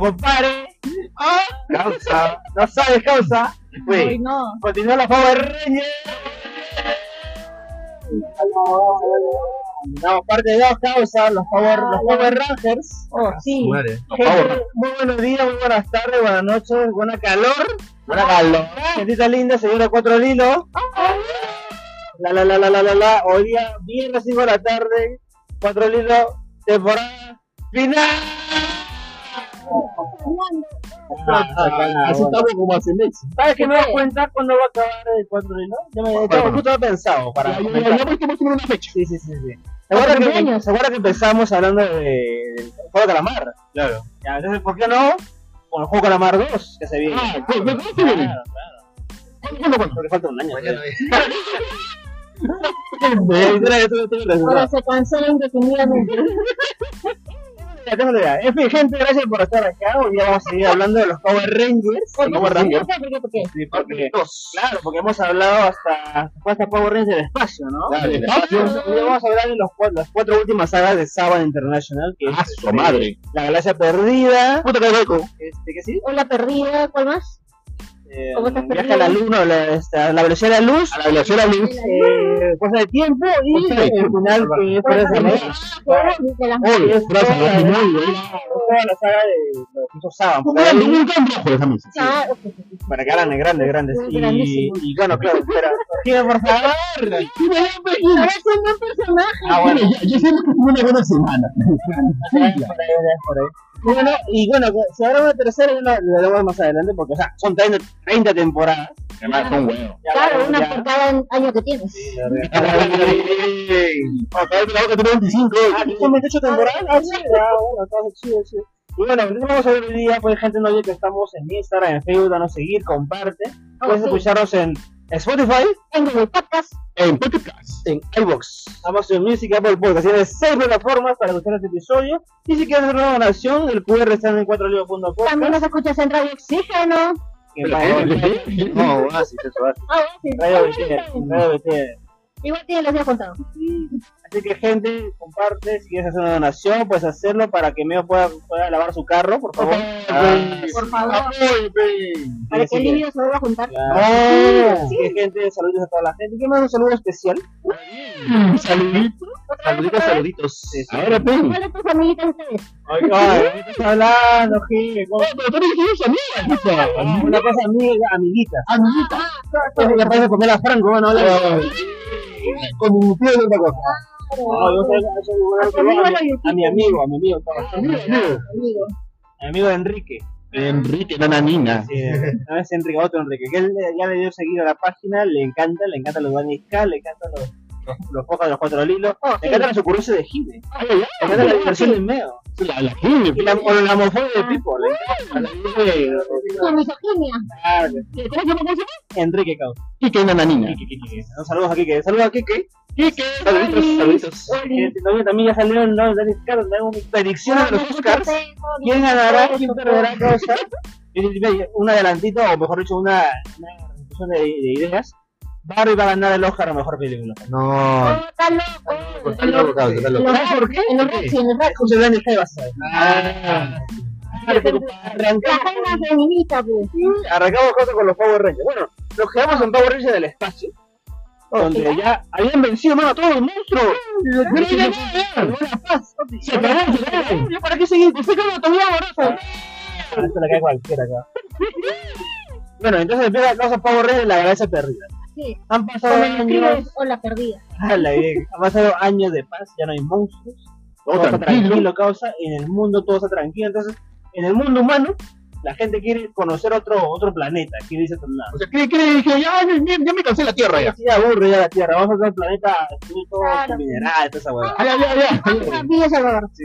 compadre. Ah, causa. No sabes causa. Güey, no. continúa la Power Rangers. No, parte de dos causas, los Power, los Power Rangers. Oh, sí. Muy buenos días, muy buenas tardes, buenas noches, buena calor. Buena calor. Gentita linda, señora Cuatro Lilos. La la la la la la la. Hoy día, viernes 5 de la tarde, Cuatro Lilos, temporada final. Así estamos como hace meses. ¿Sabes qué me das cuenta cuándo va a acabar el Cuatro Lilos? Yo me he Bueno. justo pensado para Ya, ya, ya, ya una fecha. Sí, sí, sí, sí. ¿Se acuerdan que. ¿se acuerdan que empezamos hablando de, juego de calamar? Claro. Ya, entonces, ¿por qué no? Con el juego de calamar 2 que se viene. Ah, ¿qué-? Claro, claro. ¿Cuándo, cuándo? Porque falta un año. Ahora se cancela indefinidamente. En fin, gente, gracias por estar acá. Hoy día vamos a seguir hablando de los Power Rangers. ¿Por qué? Power Rangers. ¿Por qué? ¿Por qué? Sí, porque, claro, porque hemos hablado hasta, hasta Power Rangers del espacio, ¿no? Claro, del Hoy vamos a hablar de los, las cuatro últimas sagas de Saban International, que es Ah, su madre. La Galaxia Perdida, Puta que loco. este, ¿qué sí? Hola perdida, ¿cuál más? Eh, ¿Cómo estás viaje perdido? a la luna, la, esta, la velocidad de la luz, A la velocidad de la luz. eh, cosa de tiempo y tiempo. final que es las Oye, la final, toda la saga de que ok. para que grandes, grandes, grandes. Muy Y, bueno, claro, espera, por favor. A son. Ah, bueno. Yo siempre que tuve una buena semana. Por ahí, por ahí. Y bueno, y bueno, si habrá una tercera, ya lo, haremos más adelante, porque o sea, son 30, 30 temporadas. Además, son huevos. Claro, ya, una ya. por cada año que tienes. La boca tiene 25. Ah, ¿aquí son 28 temporadas? Ah, sí, ya, bueno, está chido, chido. Y bueno, entonces vamos a ver hoy día, pues gente no oye que estamos en Instagram, en Facebook, danos seguir, comparte. Puedes sí. escucharnos en Spotify, En Google Podcast. En podcast. en iBox, Amazon Music, Apple Podcast. Tienes seis plataformas para escuchar este episodio. Y si quieres hacer una donación, el QR está en 4libros.com. También nos escuchas en Radio Oxígeno. No, así, eso, así. Sí. Radio BT. Igual tiene los días contados. Así que gente, comparte, si quieres hacer una donación, puedes hacerlo para que Meo pueda, pueda lavar su carro, por favor. Ah, Por favor. Para sí, que el sí. niño se vuelva a juntar. Claro. Así que gente, saludos a toda la gente. ¿Qué más un saludo especial? Saluditos. Saluditos, saluditos. Sí, sí. Ahora, pe. ¿Cuáles tus amiguitas ustedes? Ay, ay, ¿qué estás hablando, Gil? ¿Cómo- Pero tú eres amiga, puta. Una cosa amiga, amiguita. Amiguita. Eso ya parece comer a Franco, ¿no? Con mi tío es otra cosa. No, yo A tu amigo a, mi, mi amigo, a mi amigo, todo. Amigo, amigo. Amigo. A mi amigo Enrique. Enrique Nananina. Sí, no es Enrique, otro Enrique, que él ya le dio seguido a la página, le encanta, le encantan los Bunny Ska, le encantan los, los, los de los cuatro lilos, Oh, le sí. encantan las ocurrencias de Gine, le encanta la diversión de Meo, La, la la, la homofobia de le encanta la misoginia. Que sí. ¿Cómo. Enrique Causa. Kike Nananina. Kike, Kike, Kike. Un saludo a Kike, saludos a Kike. Kike. Saluditos, saluditos. También- ya salió el nuevo Dennis Carter, tenemos mis predicciones de los Oscars. ¿Quién ganará? ¿Quién perderá diría, Un adelantito, o mejor dicho, una, de, de ideas. Barbie va a ganar el Oscar a mejor película. No. Está loco. Está loco, está loco. ¿Sabes por qué? En los. José Daniel. Ah. La arrancamos, reina feminista, pues. arrancamos cosas con los Power Rangers. Bueno, nos quedamos en Power Rangers del espacio. Donde ya habían vencido mano, a todos los monstruos. Se. ¿Yo ¿Para qué seguir? Usted como todavía amoroso. Esto le cae a cualquiera acá. Bueno, entonces empieza la cosa Power Rangers de la galaxia perdida. Sí. Han pasado años. escribes, hola perdida. Han pasado años de paz, ya no hay monstruos. Todo está tranquilo. tranquilo, causa. En el mundo todo está tranquilo. Entonces, en el mundo humano, la gente quiere conocer otro otro planeta. Quiere irse a otro lado. O sea, cree, cree, que ya, ya, ya me cansé la tierra ya. Sí, aburre ya la Tierra. Vamos a otro planeta todo Claro. con minerales, toda esa hueá. Ah, ya, ya, ya. Villa Salvador. Sí.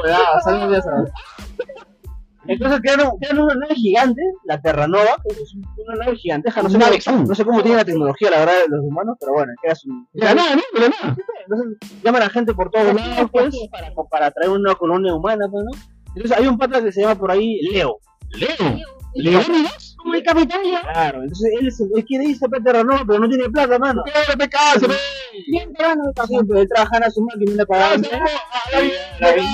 cuidado, salimos de esa. Entonces crearon, crearon una nave gigante, la Terranova, que es una nave giganteja, no sé, cómo, no sé cómo tiene la tecnología, la verdad, de los humanos, pero bueno, un... De la nada, ¿no? La nada. Entonces llaman a gente por todos lados, es, pues, para, para traer una colonia humana, pues, ¿no? Entonces hay un pata que se llama por ahí Leo. Leo. Leónidas. Como el capitán Leo. Claro, entonces él, es- él quiere irse a Terranova, pero no tiene plata, mano. Claro, ve. Bien capitán. pues él trabaja en su máquina y no le pagan. Ah, la vida, la vida.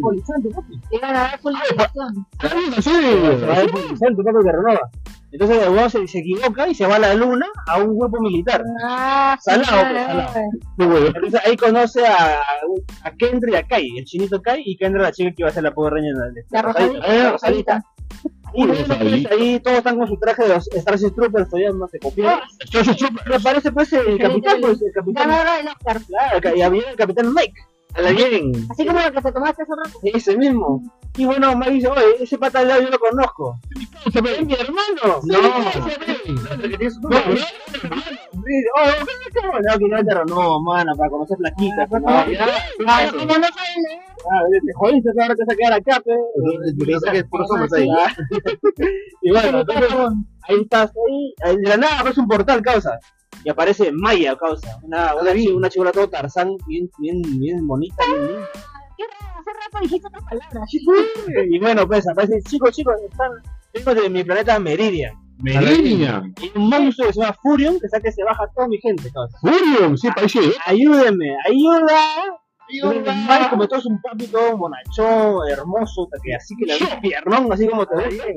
Polizante, papi. Le iban a dar polarización. Alguien Se va así. el polizante, papi, que renova. Entonces el huevón se, se equivoca y se va a la luna a un grupo militar. Ah, sí, Salado, pues, claro. salado. Entonces ahí conoce a, a Kendra y a Kai, el chinito Kai, y Kendra la chica que iba a ser la pobre reina de La rosadita. Ah, la rosadita. Y pues, Rosadita. ahí todos están con su traje de los Starship Troopers, todavía no se copiaron. Starship Troopers. Y aparece pues el capitán, pues el capitán. Claro, y había el capitán Mike. A la. Así como lo que te tomaste hace rato. Ese mismo. Y bueno, Mike dice, oye, ese pata al lado yo lo conozco. Se ve. Es mi hermano. No. No, oh, ¿qué es No, no no, mano, para conocer flaquitas. No, no leer, Ah, te jodiste, ahora te vas a quedar acá, pe. Que es ahí. Y bueno, entonces, ahí estás, ahí, ahí de la nada aparece un portal, causa. Y aparece Maya, causa. Una, una, chi- una chivola todo Tarzán, bien, bien, bien bonita, bien linda. qué raro, hace rato dijiste otras palabras. Y bueno, pues aparece, chicos, chicos, están, vengo de mi planeta Meridian. Meridian. Y un monstruo que se llama Furion, que sabe que se baja a toda mi gente, causa. Furion. Sí, parece. ¿eh? Ayúdenme, ayuda. Como todo es un papi todo bonachón, hermoso, que así que le da piernón, así como te dice,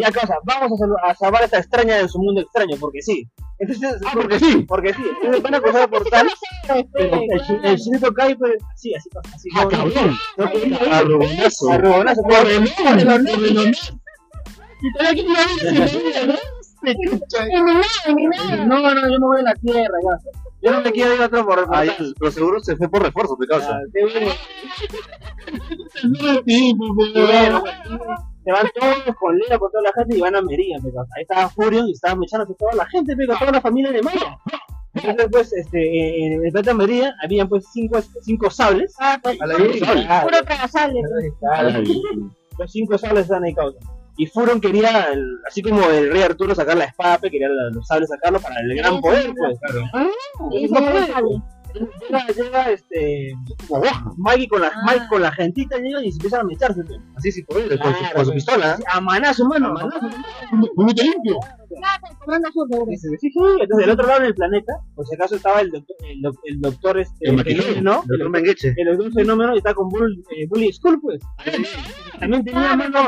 ya vamos a, sal- a salvar a esta extraña en su mundo extraño, porque sí. Entonces, Ah, porque sí. porque sí. Entonces van a cruzar el portal, pero el, chi- el chinito cae, pues, así, así, así. Ah, cabrón. Arrugonazo. Arrugonazo. Y todavía mi mi. No, no, yo me voy a la tierra, ya. Yo no me quiero ir a otro por Ay, pero seguro se fue por refuerzo, me causa. Ah, pues, se van todos con Lea, con toda la gente y van a Meridian, pe, causa. Ahí estaba Furion y estaba echándose toda la gente, con toda la familia de Maya. Entonces, pues, este, en el planeta Meridian habían pues cinco, cinco sables. Ah, pues, A la puro- tragasable. Claro. Los cinco sables están ahí causa. Y Furon quería, el- así como el rey Arturo sacar la espada, pe, quería los sables sacarlo para el gran poder, pues. Sí, No puede, sale. Llega, llega este. Mikey con la, Ah. Mike con la gentita llega y se empiezan a mecharse, pe. Así sí, por él, con su, con su pistola. A manazo, mano. Muy limpio. Claro, el comando seguro. Dice, sí, sí. Entonces, del otro lado del planeta, por si acaso estaba el doctor, el, doc- el doctor este, El maquinero. fenómeno, El otro mengueche. el doctor fenómeno y está con Bull, eh, Bully Skull, pues. También tenía, Ah, mano,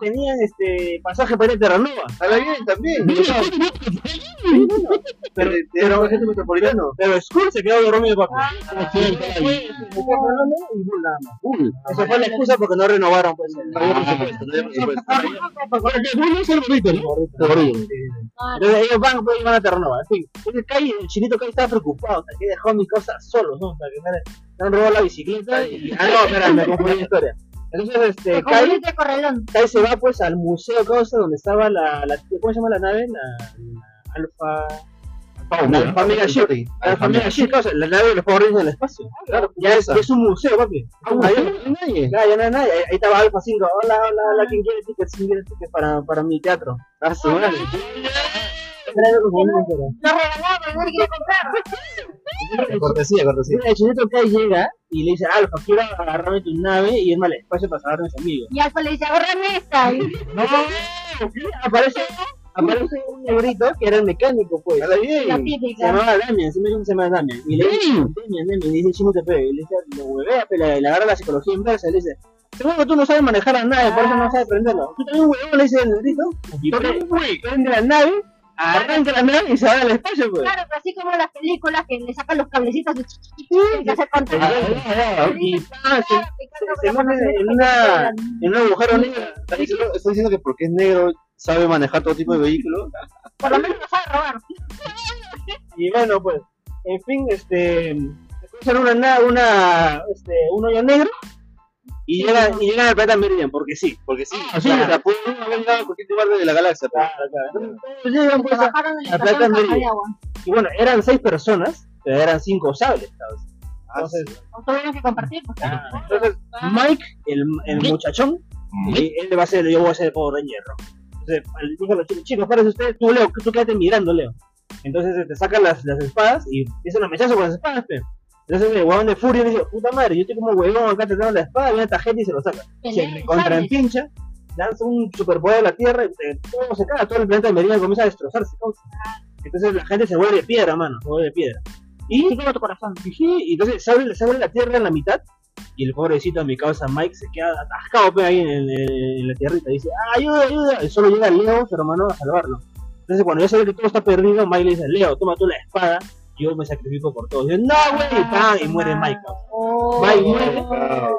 tenían este pasaje para ir a Terranova. A la bien también. Pero, Era pero, un gente metropolitano. pero Skull se quedó dormido, papi. Ah, se fue Fenómeno y Bull nada más. Esa fue la excusa porque no renovaron, pues. el- No había presupuesto, no había presupuesto. Para que Julio sea el gordito, ¿no? El gordito. Ah, Entonces ellos van, pues, van a Terranova. Fin, entonces Kai, el chinito Kai estaba preocupado, o sea, que dejó mis cosas solos, ¿no? O sea, que me, me han robado la bicicleta y... Ah, no, espera, me confundí la historia. Entonces, este, te Kai. Kai se va, pues, al museo, cosa, donde estaba la, la... ¿Cómo se llama la nave? La... la Alfa... La Alfa Mega Ship. La Ship, cosa, la nave de los Power Rangers del espacio. Claro, ya es, es un museo, papi. Ahí, nadie. ya, ya no hay nadie. Ahí, ahí estaba Alfa 5. Hola, hola, hola, ¿quién quiere tickets? ¿Quién quiere tickets para, para mi teatro? Ah, su madre. Lo regalaba, no quiere comprar. Cortesía, cortesía. El chinito Kai llega y le dice, Alfa, quiero agarrarme tu nave y irme al espacio para salvar a mis amigos. Y Alfa le dice, agárrame esta. No, aparece, aparece un negrito que era el mecánico, pues. A la. Se llamaba Damian, siempre se llama Damian. Y le dice, Damian, Damian, y dice, te. Y le dice, lo huevea, pero le, le agarra la psicología inversa y le dice, seguro que tú no sabes manejar la nave, por eso no sabes prenderlo. Tú también huevón, le dice el negrito. Prende la nave, arranca la nave y se va al espacio, pues. Claro, pero así como las películas que le sacan los cablecitos y que hacer contacto. Y ah, se, en un agujero negro. Está diciendo, está diciendo que porque es negro sabe manejar todo tipo de vehículos. Por lo menos sabe robar. Y bueno, pues, en fin, este, cruzan una, na- una, este, un hoyo negro y llegan, y llegan al planeta Meridian, porque sí. Porque sí, Ah, sí. o sea, pueden haber llegado a cualquier lugar de la galaxia. pero- Claro, llegan, pues, a- de agua. y bueno, eran seis personas, pero eran cinco sables, ¿sabes? Entonces, Tuvieron que compartir. pues. entonces Mike, el, el muchachón, él va a hacer, yo voy a ser el Power Ranger. Entonces, le dijo a los chicos, chicos, párese ustedes, tú Leo, tú quédate mirando, Leo. Entonces te sacan las, las espadas y empiezan a mecharse con las espadas, pe. Entonces el huevón de furia dice, puta madre, yo estoy como huevón acá tratando la espada, viene esta gente y se lo saca. Se Pelean, contra ¿sabes? empincha, lanza un superpoder a la tierra, y eh, todo se cae, todo el planeta de Meridian comienza a destrozarse. Entonces la gente se vuelve de piedra, mano, se vuelve de piedra. Y tu corazón. y entonces se abre, se abre la tierra en la mitad Y el pobrecito, mi causa Mike, se queda atascado pe, ahí en, la tierrita. Dice, "Ah, ayuda, ayuda. Y solo llega Leo, su hermano, a salvarlo. Entonces, cuando ya sabe que todo está perdido, Mike le dice, Leo, toma tú la espada. Yo me sacrifico por todos. Y dice, no, güey. Y, muere Mike. causa. Oh. Mike muere.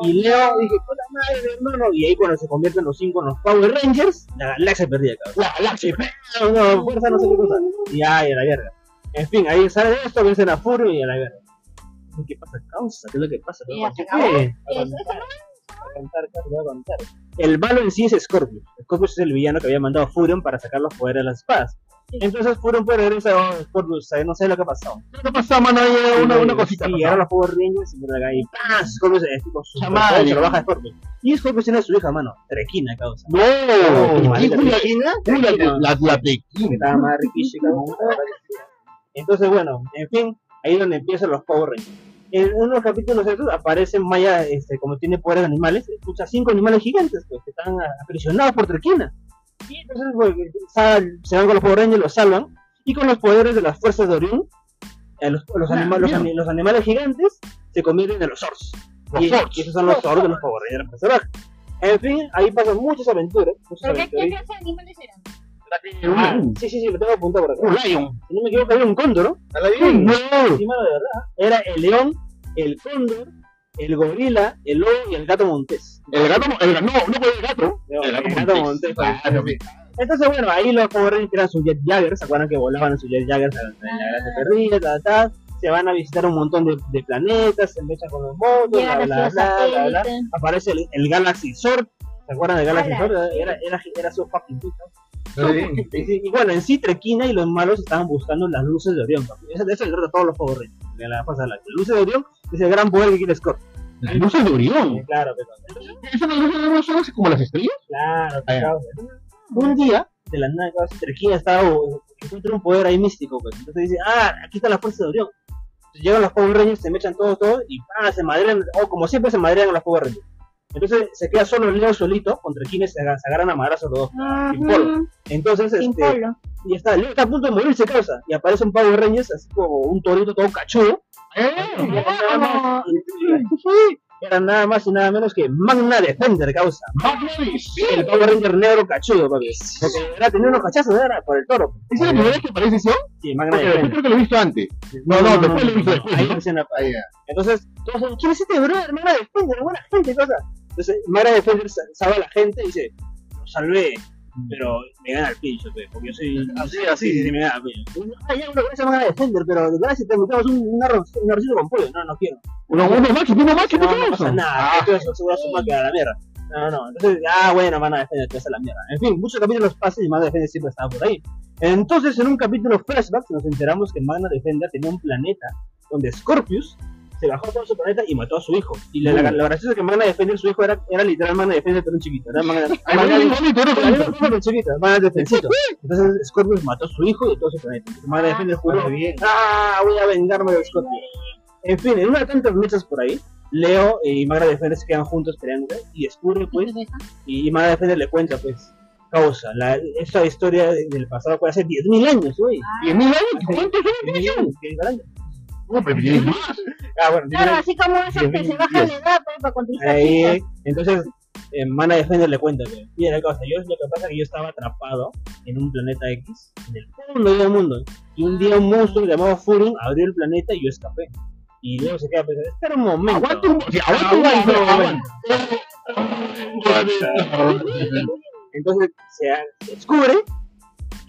Y Leo dije, puta madre, hermano. Y ahí cuando se convierten los cinco en los Power Rangers, la galaxia perdida, cabrón. La galaxia. No, no, fuerza, no sé qué cosa. Y ay, a la verga. En fin, ahí sale esto, vencen a Furio y a la verga. ¿Qué pasa, causa? ¿Qué es lo que pasa? Y ¿Qué ya se fue? acabó. A Eso, contar, eso a contar, casi voy a contar. El malo en sí es Scorpius. Scorpius es el villano que había mandado a Furion para sacar los poderes de las espadas. Entonces Furion puede regresar a Scorpius, ¿sabes? no sé lo que ha pasado. ¿Qué pasó, mano? Ahí una, una cosita. Pasó. ahora los Power Rangers y por acá y ¡pam! Scorpius es tipo su se lo baja Scorpius. Y Scorpius tiene a su hija, mano, Trequina, causa. No, la- Trequina, la- Trequina. la la que tequila. estaba más riquísima. Entonces, bueno, en fin, ahí es donde empiezan los Power Rangers. En unos capítulos estos aparecen Maya, este, como tiene poderes de animales, escucha cinco animales gigantes pues, que están aprisionados por Trequina. Y entonces pues, sal- se van con los Power Rangers, los salvan, y con los poderes de las fuerzas de Orión, eh, los, los, Ah, anima- los, mira. ani- los animales gigantes se convierten en los Zords. Los y, Zords. y esos son los Zords de los Power Rangers personajes. En fin, ahí pasan muchas aventuras. muchas ¿Pero qué, aventuras. qué clase de animales eran? Ah, Un sí, sí, sí, lo tengo apuntado por acá. un lion. Si no me equivoco, había un cóndor, ¿no? Mm, No. Sí, mano, de verdad. Era el león, el cóndor, el gorila, el lobo y el gato montés. El gato, el gato, no, no fue el gato. No, El gato el gato montés. montés. Claro, sí. Entonces, bueno, ahí los Power Rangers eran sus Jet Jaggers, ¿se acuerdan que volaban sus Jet Jaggers a la galaxia perdida, ta, ta, Se van a visitar un montón de, de planetas, se mechan con los motos, bla, bla, bla, bla. Aparece el, el Galaxy Sword, ¿se acuerdan del Galaxy Ala, Sword? Era, era, era su fucking Sí. Y, bueno, en sí, Trequina y los malos estaban buscando las luces de Orión. Eso, de eso se trata todos los Power Rangers, de la la Las luces de Orión es el gran poder que quiere Scott. Las luces de Orión. Eh, Claro, pero, ¿Esas luces de Orión son así como las estrellas? claro, Ah, causa. Un día, de la nada, Trequina estaba, encuentra un poder ahí místico, pues. Entonces dice, ah, aquí está la fuerza de Orión. Entonces llegan los Power Rangers, se mechan todos, todos, y ah, se madrean, o como siempre se madrean los Power Rangers. Entonces se queda solo el Leo solito, contra quienes se, aga- se agarran a madrazos los dos. Sin polo. Ujú, Entonces, Sin este, polo. y está, Leo está a punto de morirse, causa. Y aparece un Power Rangers, así como un torito todo cachudo. Y era nada más, era nada más y nada menos que Magna Defender, causa. El Power Ranger negro cachudo, papi. Porque era tenía unos cachazos, era por el toro. ¿Esa es la primera vez que aparece eso? Sí, Magna Defender. creo que lo he visto antes. No, no, después lo he visto después, ya. Entonces, todos dicen, ¿quién es este brother? Magna Defender, buena gente, cosa. Entonces, Defender sa- salva a la gente y dice, lo salvé, pero me gana el pincho, pe, porque yo soy... Así, así, sí, sí, me gana el pincho. Ah, ya, uno gracias a Magna Defender, pero de verdad si te metemos un, un, arroz, con pollo, no, no quiero. Uno, uno más, uno más, ¿qué No, no pasa nada, esto es seguro suma que a la mierda. No, no, entonces, ah, bueno, van a defender, te hace la mierda. En fin, muchos capítulos pasan y Magna Defender siempre estaba por ahí. Entonces, en un capítulo flashback, nos enteramos que Magna Defender tenía un planeta donde Scorpius se bajó a todo su planeta y mató a su hijo. Y la, la, la graciosa es que Magna Defender, su hijo, era, era literal Magna Defender, pero un chiquito. Era Magna, Magna, chiquito, Magna Defensito. Entonces, Scorpius mató a su hijo y a todo su planeta. Magna Defender juró, ah, voy a vengarme de Scorpius. En fin, en una de tantas luchas por ahí, Leo y Magna Defender se quedan juntos peleando y descubre pues y Magna Defender le cuenta pues causa la, esta historia de- del pasado puede hace 10.000 años güey ¿Y en mil años? ¿Cuántos? 10.000 años, 10.000 años. No, pero tienes más. Ah bueno 10.000 Claro, así como esos que se bajan la edad pues, para conquistar ahí entonces eh, Magna Defender le cuenta que mira causa yo lo que pasa es que yo estaba atrapado en un planeta X en el fondo del mundo y un día un monstruo llamado Furion abrió el planeta y yo escapé. Y Leo se queda pensando espera un momento. Aguanta un momento. Entonces se descubre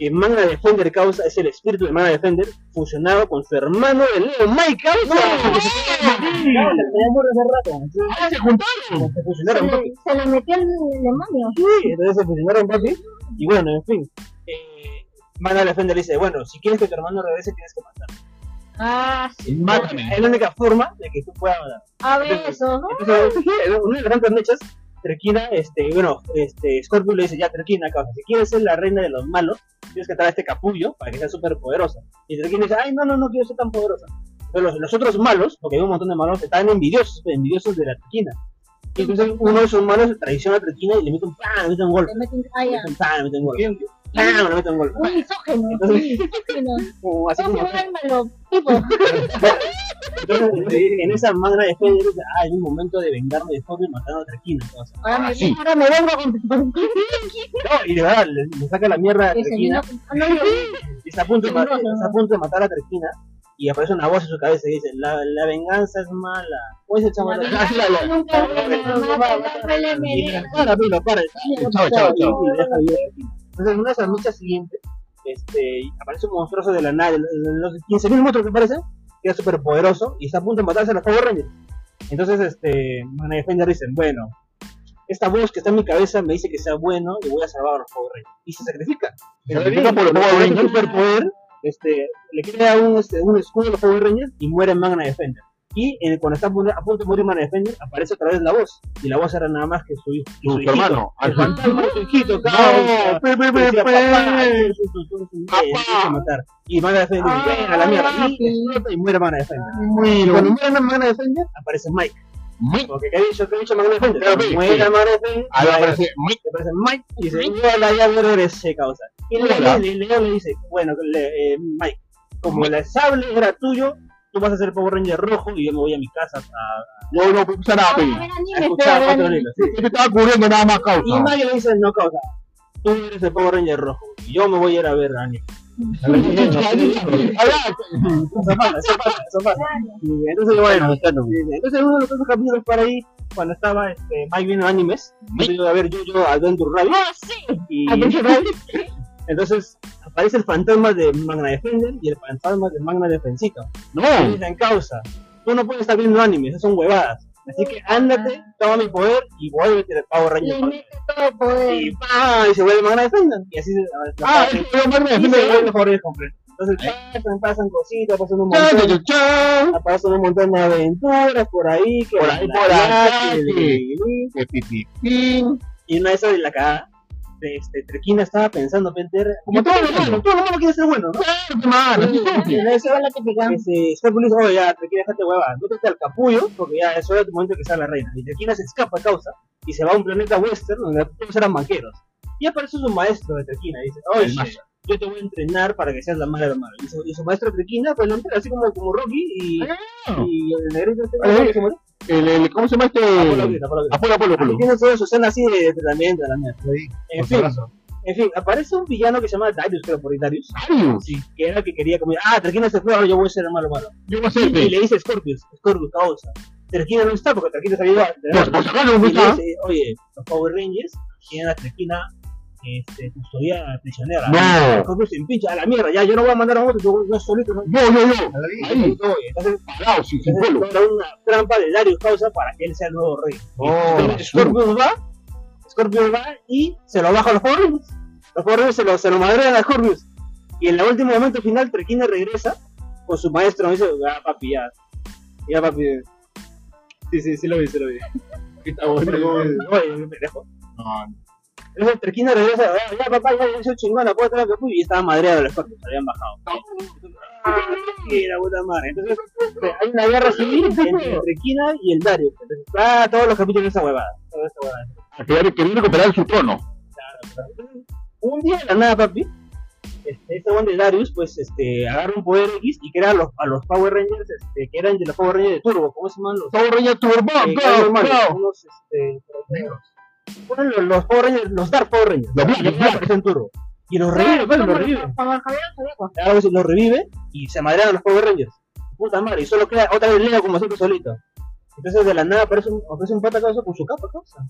que Magna Defender causa es el espíritu de Magna Defender fusionado con su hermano de Leo, Mike causa. Se había muerto hace rato. Ah, se juntaron. Se fusionaron, Se papi. le, se le metió el demonio. Sí, entonces se fusionaron, papi. Y bueno, en fin. Eh, Magna Defender dice, bueno, si quieres que tu hermano regrese, tienes que matarlo. Ah, sí. Mátame. Es la única forma de que tú puedas matar. A ver, eso, ¿no? Entonces, en una de las tantas mechas, Trequina, este, bueno, este, Scorpio le dice, ya, Trequina, causa, si quieres ser la reina de los malos, tienes que traer a este capullo para que sea súper poderosa. Y Trequina dice, ay, no, no, no quiero ser tan poderosa. Pero los, los otros malos, porque hay un montón de malos, estaban envidiosos, envidiosos de la Trequina. Y entonces uno de esos malos traiciona a Trequina y le mete un ¡pam! le mete un golpe. Le meten, ah, Le ya. mete un ¡pam! le mete un golpe. ¡Pam! le mete un golpe. Un misógeno. Entonces- misógeno. Como- así ¿Cómo como se llama el malo tipo? Entonces, en esa Magna Defender dice, ah, es un momento de vengarme de Scorpion matando a Trequina. o sea. Ahora me, Sí. ahora me vengo con No, y de verdad, le, le saca la mierda a Ah, no, no, está a, punto de, ma- No, no, no. está a punto de matar a Trequina y aparece una voz en su cabeza y dice, la, la venganza es mala. ¿Cómo dice el? La para, para. Chao, chao, chao. Entonces, en una de esas luchas siguientes, este, aparece un monstruoso de la nada, los 15.000 monstruos que aparecen, que es súper poderoso y está a punto de matarse a los Power Rangers. Entonces, este, Magna Defender dicen, bueno, esta voz que está en mi cabeza me dice que sea bueno y voy a salvar a los Power Rangers. Y se sacrifica. Se sacrifica por los Power Con Rangers. superpoder, este, le crea un, este, un escudo a los Power Rangers y muere Magna Defender. Y en- cuando está a punto de morir Defender, aparece otra vez la voz. Y la voz era nada más que su hijo. su hijito. hermano. El fantasma su hijito, pe, pe, Y pe, que matar. Defender ven a la mierda. Y papi. explota y muere Magna Defender. Y Muero. cuando muere Magna Defender, aparece Mike. Mike. Porque ¿qué ha dicho? ¿Qué ha dicho Defender? Muere aparece Mike. Aparece Mike y dice, ya regresé, causa. Y Leo le, dice, bueno, eh, Mike, como el sable era tuyo, tú vas a ser Power Ranger rojo y yo me voy a mi casa a, Yo no Ah, nada, pe. a escuchar cuatro sí. Yo te estaba cubriendo nada más Y causa. Mike le dice, no, causa, tú eres el Power Ranger rojo y yo me voy a ir a ver a anime. A ver, Eso pasa, eso pasa, eso pasa. Y entonces, bueno, entonces uno de los otros capítulos para ahí, cuando estaba este, Mike viendo animes, yo iba a ver yo, yo Adventure Rabbit. Ah, sí. Y. entonces aparece el fantasma de Magna Defender y el fantasma de Magna Defensito. Y No. dicen, causa, tú no puedes estar viendo animes, esas son huevadas. Así que ándate, toma mi poder y vuélvete el Power Ranger. Le mete todo poder. Y. Y se vuelve Magna Defender. Y así se, Ah, es que se defiendo. vuelve Power Ranger completo. Entonces pasan, pasan cositas, pasan un Chao, montón, chao, chao. pasan un montón de aventuras por ahí, que Por la- ahí, por allá, que-. Y una de esas de la cagada, de este, Trequina estaba pensando, Penter, como todo lo malo, todo lo malo quiere ser bueno, ¿no? Claro, hermano, Esa es la típica. Ese Scorpion dice, oye, ya, Trequina, déjate hueva, métete al capullo, porque ya es hora de tu momento que sea la reina. Y Trequina se escapa a causa, y se va a un planeta western donde todos eran banqueros. Y aparece su maestro de Trequina, y dice, El oye, yo te voy a entrenar para que seas la mala de malo. Y su, y su maestro Trequina, pues lo entrena así como, como Rocky, y, Ah. y el negrito este, Ah. El, el, ¿Cómo se llama este? Apolo Apolo. Apolo, Apolo. tiene toda su escena así de entrenamiento, la mierda. En fin, en fin, aparece un villano que se llama Darius, creo, por ahí, Darius. Darius. Sí, que era el que quería como, ah, Trequina se fue, ahora yo voy a ser el malo malo. Yo voy a Y, ser, y le dice Scorpius, Scorpius causa. Trequina no está porque Trequina se había ido a por si acaso, ¿no Y le está? dice, oye, los Power Rangers tienen a Trequina este, custodiada prisionera. No. Scorpius se empincha a la mierda, ya yo no voy a mandar a otro, yo, yo solito. No, Yo, yo, yo. Ahí, Entonces, parado, sin entonces logra una trampa de Darius causa para que él sea el nuevo rey. Oh, Entonces, Scorpius va, Scorpius va y se lo baja a los Rangers. Los Rangers se lo, se lo madrean a Scorpius. Y en el último momento final, Trequina regresa con su maestro. y dice, ah, papi, ya. Ya, papi. Sí, sí, sí lo vi, sí lo vi. Está bueno. Oye, me dejo. No, Entonces Trequina regresa, ah, ya, papá, ya, ya soy chingona, puedo traer que fui. Y estaba madreado el Scorpius, se habían bajado. Ah, sí, la puta madre. Entonces, este, hay una guerra civil entre Trequina y el Darius. Entonces, ah, todos los capítulos de esa huevada. Toda esa huevada. Quería quería recuperar su trono. un día de la nada, papi, este, este one de Darius, pues, este, agarra un poder X y crea a los, a los Power Rangers, este, que eran de los Power Rangers de Turbo, ¿cómo se llaman los? Power Ranger Turbo, Eh, go, go. unos, este, bueno, los, los Power Rangers, los Dark Power Rangers, Los Ya blancos. aparecen Turbo. Y los revive, pues, los revive. Algo así, los revive y se madrean a los Power Rangers. Puta madre, y solo queda otra vez Leo como siempre solito. Entonces de la nada aparece un, aparece un pata causa con su capa, causa.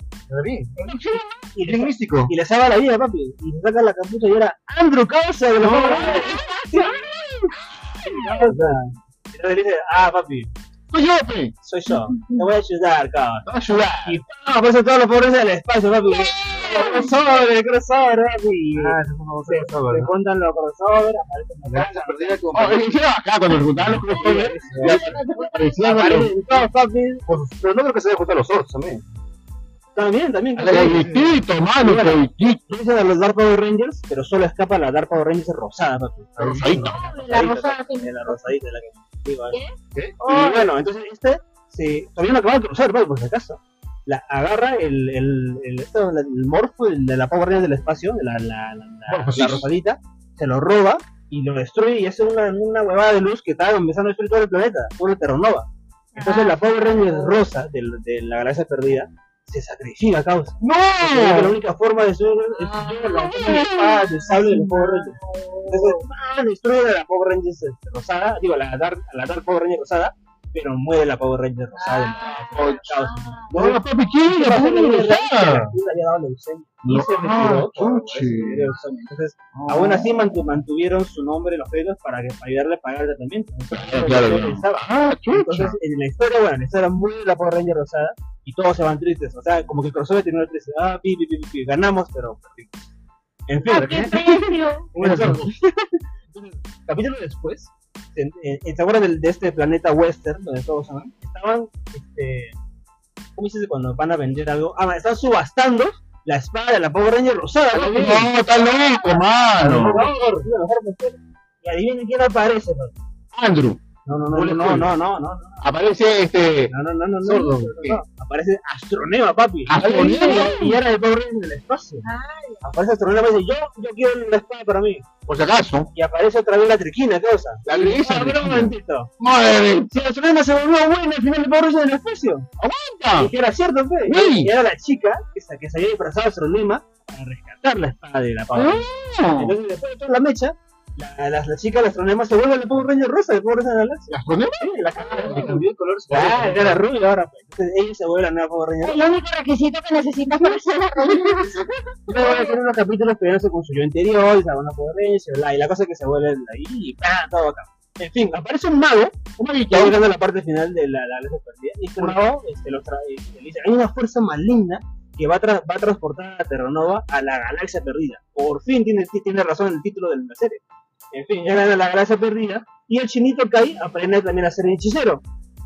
Y le, místico. y le salva la vida, papi. Y le saca la capucha y era Andrew Causa de los Power Rangers. Y entonces le dice, ah, papi, Soy yo, pe. soy yo. Te voy a ayudar, cabrón. Te va a ayudar. Y ¡pam! aparecen todos los Rangers del espacio, papi. Crossover, el crossover, papi. Ah, se, se juntan los crossover, aparecen los Oh, eh, era acá cuando se juntaban los los. Aparecen todos, papi. Pero no creo que se debe juntar los otros también. También, también. Gritito, mano, gritito. Dicen a los Dark Power Rangers, pero solo escapa la Dark Power Rangers rosada, papi. La rosada, sí. De la rosadita, la que digo. ¿eh? ¿Qué? Y bueno, entonces este se todavía no acaba de cruzar, papi, por si acaso. La agarra el, el, el, el morfo el de la Power Rangers del espacio, la, la, la, la, la rosadita, se lo roba y lo destruye y hace una, una huevada de luz que estaba empezando a destruir todo el planeta, una terranova. Entonces Ah. la Power Ranger rosa de, de la galaxia perdida se sacrifica causa. ¡No! Porque que la única forma de destruir es destruir la la espada del sable de los Power Rangers. Entonces, ¡ah! destruye a la Power Ranger este, rosada, digo, la Dark, a la Dark Power Ranger rosada, pero muere la Power Ranger rosada. Ah. ¡No, la papi, ¿quién? La papi Le rosada. había dado leucemia. Y No. se retiró Ah. Entonces, aún así mantu- mantuvieron su nombre en los créditos para, que, para ayudarle a pagar el tratamiento. ¡Ah, Entonces, en la historia, bueno, en la historia muere la Power Ranger rosada y todos se van tristes. O sea, como que el crossover tiene una tristeza. Ah, pi, pi, pi, pi, pi, ganamos, pero perdimos. En fin, ¿A qué precio? bueno, entonces, capítulo después, ¿se, eh, ¿se acuerdan del- de, este planeta western donde todos son? Estaban, este, ¿cómo dices cuando van a vender algo? Ah, están subastando la espada de la Power Ranger rosada. ¿no? ¡No, está loco, mano! Y adivinen quién aparece. ¿no? Andrew, No, no, no, no, no, no, no, no, aparece este. no, no, no, no, no, Sordo, no, no, no. Aparece Astronema, papi. ¿Astronema? Y era el Power Ranger del espacio. Aparece Astronema y dice, yo, yo quiero la espada para mí. Por si acaso, Y aparece otra vez la triquina, ¿qué cosa? la esa. Ah, pero un momentito. ¡Madre! Si Astronema se volvió buena al final del Power Ranger del espacio. ¡Aguanta! Y que era cierto, fe. Sí. Y era la chica que se, que se había disfrazado de Astronema para rescatar la espada de la. ¡No! Entonces, después de toda la mecha, la, la, la chica, la Astronema, se vuelve la Power Ranger rosa, el Power Ranger de la galaxia. ¿Astronema? Sí, la cambió, le cambió el color. Ah, era rubia ahora. pues. Entonces ella se vuelve la nueva Power Ranger. El único requisito que necesitas para ser la reina. Luego van a unos capítulos peleándose con su yo interior y se van a Power Ranger, bla, y la cosa es que se vuelve ahí y ¡pam! todo acá. En fin, aparece un mago, un mago ya llegando a la parte final de la, la galaxia perdida, y este mago este, lo trae, este, le dice, hay una fuerza maligna que va a, tra- va a transportar a Terranova a la galaxia perdida. Por fin tiene, tiene razón el título de la serie. En fin, llegan a la galaxia perdida y el chinito Kai aprende también a ser hechicero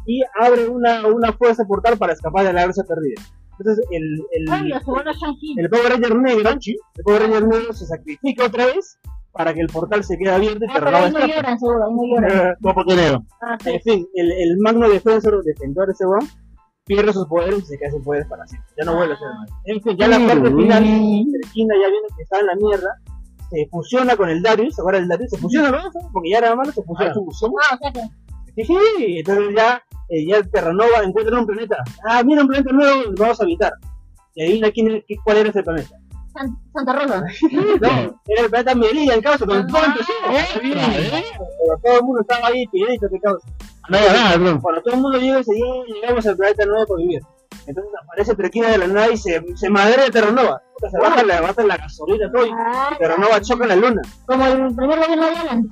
y abre una, una fuerza portal para escapar de la galaxia perdida. Entonces el, el, Ay, Shang-Chi. el Power Ranger negro, el Power Ranger negro se sacrifica otra vez para que el portal se quede abierto y Ah, ahí no lloran, seguro, ahí no lloran. No, porque negro. Ah, sí. En fin, el, el magno defensor defensor de ese weón pierde sus poderes y se queda sin poderes para siempre. Ya no vuelve a ser malo. En fin, ya la parte final, Trequina ya viene que está en la mierda, se fusiona con el Darius, ¿se acuerdan del Darius? Se fusiona, ¿no? Porque ya era malo, se fusiona. Ah, que Sí, sí, entonces ya, eh, ya Terranova encuentra un planeta. Ah, mira un planeta nuevo, lo vamos a habitar. Y adivina quién, cuál era ese planeta. San- Santa Rosa. No, era el planeta Meridian, causa, con todo empezó. Pero todo el mundo estaba ahí piedito, que causa. Nada, bro. Cuando todo el mundo llega, llegamos al planeta nuevo para vivir. Entonces aparece Trequina de la nada y se, se madrea de Terranova. Se baja la, baja la gasolina todo y Ah, Terranova choca en la luna. como el primer gobierno de Alan.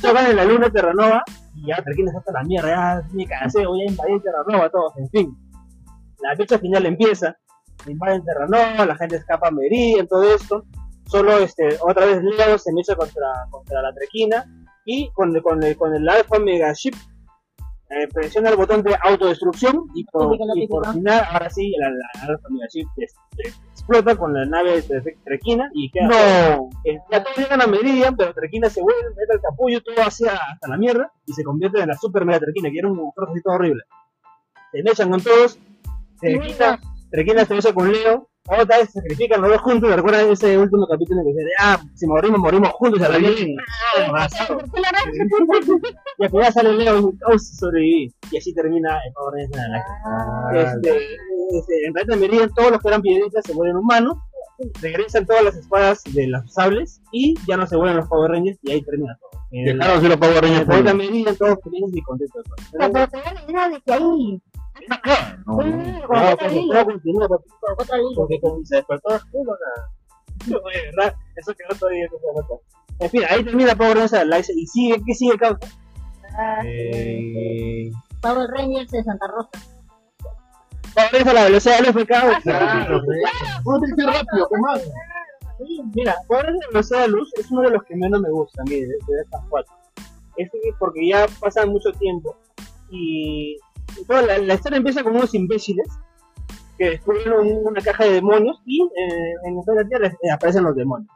Chocan en la luna Terranova y ya Trequina está hasta la mierda. Ya me cansé, voy a invadir Terranova todos. En fin, la fecha final empieza. Invaden Terranova, la gente escapa a Meridian, todo esto. Solo este, otra vez Leo se mecha contra, contra la Trequina y con, con, el, con el Alpha Mega Ship eh, presiona el botón de autodestrucción y por, y final, ahora sí, la, la des- des- explota con la nave de Trequina y queda No. ya todos llegan a Meridian, pero Trequina se vuelve, mete el capullo todo hacia hasta la mierda y se convierte en la super mega Trequina, que era un monstruo así todo horrible. Se mechan con todos, se quita, Trequina se mecha con Leo, otra vez se sacrifican los dos juntos, ¿recuerdan ese último capítulo que dice, ah, si morimos, morimos juntos, a la mierda? Ah, arrasado. Y al final sale Leo oh, sobreviví. Y así termina el Power Rangers en la Galaxia. Este, este, en Planeta Meridian todos los que eran piedritas se vuelven humanos, regresan todas las espadas de los sables y ya no se vuelven los Power Rangers y ahí termina todo. Dejaron de los Power Rangers. Planeta Meridian todos felices y contentos. La idea de que ahí. No, no. con No, otra línea, todo continúa, porque como se despertó oscuro, nada. No, de verdad, eso quedó todavía que se. En fin, ahí termina Power Rangers la y sigue, ¿qué sigue causa? Eh, Power Rangers de Santa Rosa. Power Rangers a la velocidad del FK. Claro, Uno tiene que ser rápido, ¿qué más? Sí, mira, Power Rangers la velocidad de luz es uno de los que menos me gusta a mí de, de estas cuatro. Es que porque ya pasa mucho tiempo y toda la, la historia empieza con unos imbéciles que descubren un- una caja de demonios y eh, en la Tierra eh, aparecen los demonios.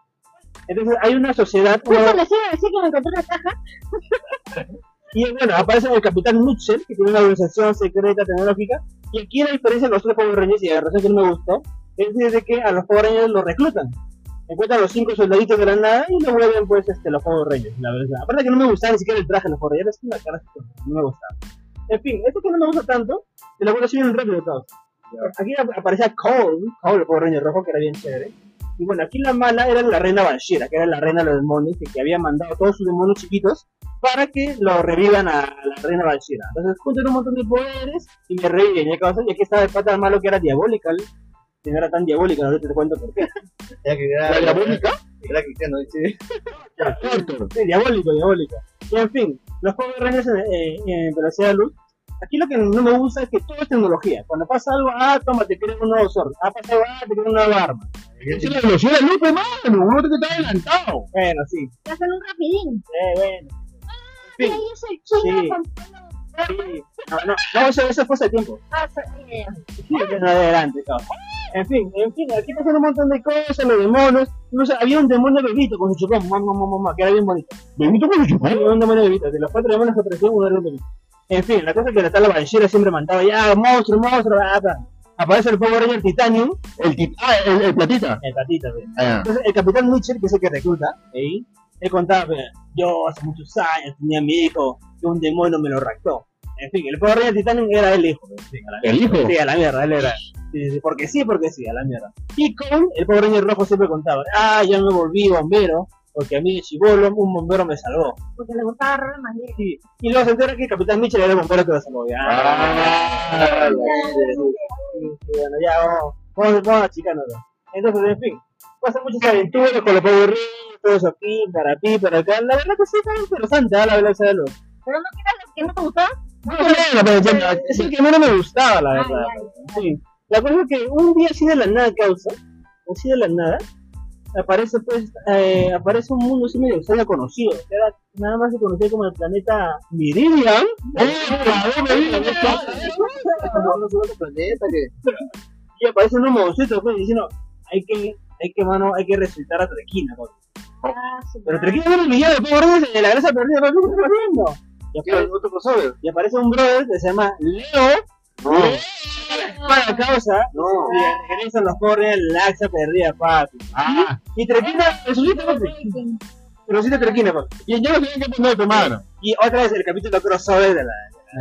Entonces hay una sociedad, una- les iba a decir que me encontré una caja. y bueno, aparece el Capitán Nutshell, que tiene una organización secreta tecnológica, y aquí la diferencia de los tres Power Rangers y la razón que no me gustó, es de que a los Power Rangers los reclutan. encuentran los cinco soldaditos de la nada y lo vuelven pues este, los Power Rangers, la verdad. Aparte que no me gustaba ni siquiera el traje de los Power Rangers, es una cara no me gustaba. En fin, esto que no me gusta tanto, te lo voy a decir en rápido todos. Aquí ap- aparecía Cole, Cole el Power Ranger rojo, que era bien chévere. Y bueno, aquí la mala era la reina Banshira, que era la reina de los demonios, que, que había mandado a todos sus demonios chiquitos para que lo revivan a la reina Banshira. Entonces juntan un montón de poderes y me reviven. Y, y aquí estaba el pata malo que era Diabolical, que no era tan diabólico, ahorita te cuento por qué. Que era, ¿La diabólica? Era cristiano, dice. Sí, diabólico, diabólico. Y en fin, los Power Rangers en, eh, en velocidad de luz. Aquí lo que no me gusta es que todo es tecnología. Cuando pasa algo, ah, toma, te crean un nuevo Zord. Ah, pasa algo, ah, te crean una nueva arma. Es la velocidad de Lupe, mano. Uno tiene que estar adelantado. Bueno, sí. Te hacen un rapidín. Eh, bueno. Y En fin, ahí es el chino Sí. con sí. No, no, no, eso, eso fue hace tiempo. Ah, eh, Sí, no adelante, cabrón. En fin, en fin, aquí pasan un montón de cosas, los demonios. Incluso había un demonio bebito con su chupón, mamá, mamá, mamá, que era bien bonito. ¿Bebito con su chupón? Había un demonio bebito. De los cuatro demonios que aparecieron, uno era un bebito. En fin, la cosa es que la tal Banshira siempre mandaba ya, monstruo, monstruo. Aparece el Power Ranger Titanium, El tit- Ah, el, el platita. el patita, ve. Ah, Entonces, el capitán Mitchell, que es el que recluta, ahí, él contaba, yo hace muchos años tenía a mi hijo, que un demonio me lo raptó. En fin, el Power Ranger Titanium era el hijo. en fin, a la ¿El hijo? Sí, a la mierda, él era. Sí, sí, sí, porque sí, porque sí, a la mierda. Y con el Power Ranger rojo siempre contaba, ah, ya me volví bombero, porque a mí de chivolo un bombero me salvó. porque le gustaba la manera. Sí. Y luego se entera que el capitán Mitchell era el bombero que lo salvó. Ya, Ah, bueno, ya vamos, vamos, vamos achicando. Entonces, en fin, pasan muchas aventuras con los Power Rangers, todo eso aquí, para aquí, para acá. La verdad que sí, está interesante, ¿eh? la verdad, de luz. Pero no quieras lo que no te gustaba. No, no, pero ya- es el que menos me gustaba, la verdad. Sí. La cosa es que un día así de la nada causa, así de la nada, aparece pues, eh, aparece un mundo así medio extraño conocido, que era nada más se conocía como el planeta planeta que. Y aparece un monstruito pues diciendo, hay que, hay que mano, hay que resucitar a Trequina, pues. Ah, Pero. Trequina era el villano de Power Rangers de la grasa perdida, ¿qué está haciendo? Y ¿Qué era aparece, otro crossover? y aparece un brother que se llama Leo, No. para causa, No. y regresan los Power Rangers, la perdida, papi. Ah, Y Trequina resucita, papi. Resucita Trequina, papi. y lo tienen que poner tu mano. Y otra vez el capítulo crossover de la,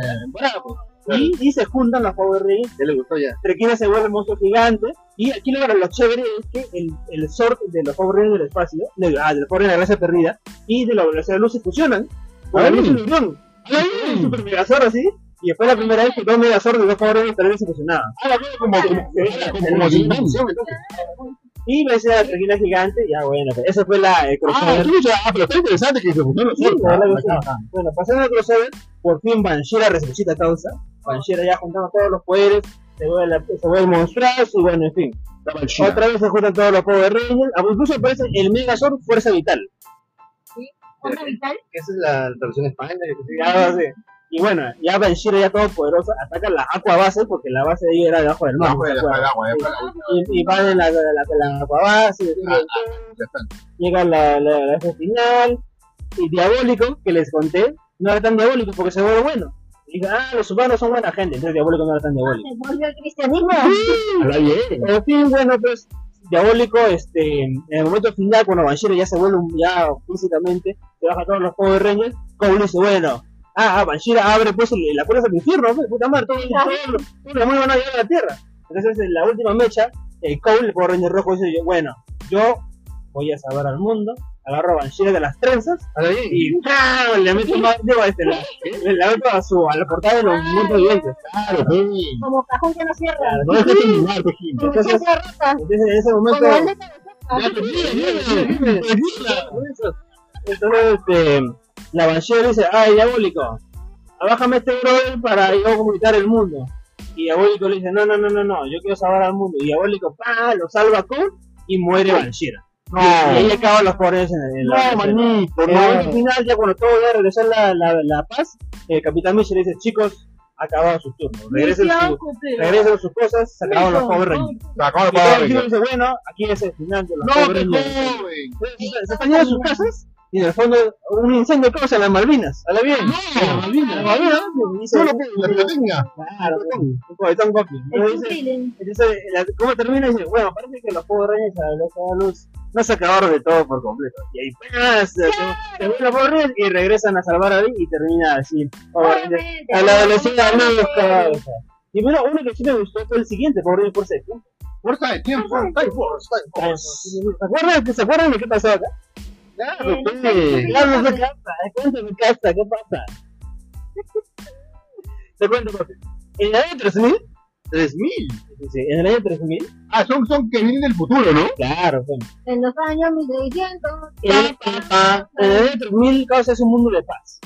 de la temporada, pues. Y, y se juntan los Power Rangers, Ya le gustó ya. Trequina se vuelve monstruo gigante, y aquí lo, lo chévere es que el, el Zord de los Power Rangers del espacio, de, ah, de los Power Rangers de la gracia perdida, y de la velocidad de luz se fusionan. Misma unión. Un super Megazord así, y fue la primera vez que dos Megazord de dos Rangers también se fusionaban. Ah, la cosa como, como, como, Y ves a la Trequina gigante, ya bueno, pues, eso fue la, el Ah, crossover. chucha, ah, pero está interesante que se pusieron los Sí, sí. Ah, Bueno, pasando al crossover, por fin Banshira resucita causa. Banshira ya juntando todos los poderes, se vuelve, la- se vuelve monstruoso y bueno, en fin. Otra vez se juntan todos los Power Rangers, ah, incluso aparece el Megazord Fuerza Vital. Onda vital. Esa es la traducción que sí. Y bueno, ya Banshira ya todopoderosa ataca la Aqua Base, porque la base de ahí era debajo del mar. Y, y van en la, la, la, la Aqua Base, Ah, ya está. llega la, la, la jefe final, y Diabólico, que les conté, no era tan diabólico porque se vuelve bueno. Y dice, ah, los humanos son buena gente, entonces Diabólico no era tan diabólico. Se volvió el cristianismo. A la bien. En fin, bueno, pues, Diabólico, este, en el momento final, cuando Banshiro ya se vuelve ya físicamente, se baja todos los Power Rangers, Cole dice, bueno, ah, ah, Banshira abre pues el- la puerta del infierno, pues, puta madre, todo, todos los demonios van a llegar a la Tierra. Entonces, en la última mecha, el Cole, el Power Ranger rojo, dice, bueno, yo voy a salvar al mundo, agarro a Banshira de las trenzas, y ¡ah! le meto más, digo, este, la, la meto a su, a la portada de los mundos vivientes. Claro. Como cajón que no cierra. No dejes terminar, pues, Entonces- en ese momento... Entonces, este, la Banshee dice, ay, Diabólico, bájame este brother para yo comunicar el mundo. Y Diabólico le dice, no, no, no, no, no, yo quiero salvar al mundo. Y Diabólico, pa, lo salva con y muere Banshira. Y ahí acaban los poderes en, en la No, manito, el no. final, ya cuando todo ya regresó la, la, la paz, el Capitán Mitchell le dice, chicos, acabado su turno, regresen, su, regresen sus cosas, se acabaron los Power Rangers. Se acaba Y de todo pagar. el equipo dice, bueno, aquí es el final de los No, Power Rangers. joven. Se se están yendo a sus casas y en el fondo un incendio causa en las Malvinas. ¿A la bien? No, en las Malvinas. Las Malvinas. y dice- Solo la pirotecnia. Claro, un. El entonces, la- ¿cómo termina? Dice, bueno, parece que los Power Rangers a la luz no se acabaron de todo por completo. Y ahí ¡paz! se, se vuelve a y regresan a salvar a Lee y termina así. Obviamente. a la velocidad luz, cabeza. Y bueno, uno que sí me gustó fue el siguiente, Power Rangers por seco. Fuerza de tiempo. Time Force, Time Force. ¿Se acuerdan, ¿Se acuerdan de qué pasó acá? Claro, pues. Claro, ¿qué pasa? Cuéntame, casa, ¿qué pasa? Te cuento, porque en el año 3000, 3000. sí, sí, en el año 3000, Ah, son, son que vienen del futuro, ¿no? claro, pues, En los años 1600. en el, en el año 3000 causa es un mundo de paz.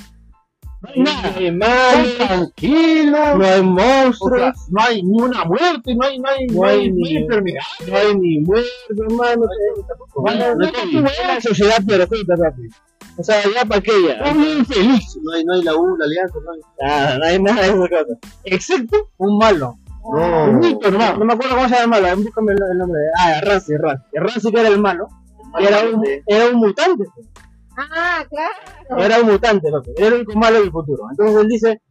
No hay nada, no hay males, Tranquilo. no hay O monstruos, sea, no hay ni una muerte, no hay, no hay, No hay ni- enfermedad. no hay ni muertos, hermano. Bueno, no hay Es una sociedad perfecta, papi. O sea, ya para aquella. Todo bien feliz. No hay, no hay la U, la alianza, no hay. Nada, no hay nada de esas cosas. Excepto un malo. No. Un mito, hermano. No me acuerdo cómo se llama el malo. Búscame el, el nombre. Ah, Rancy, Rancy. Rancy que era el malo. Y era un, era un mutante. Ah, claro. Era un mutante, papi. Era el único malo del futuro. Entonces él dice,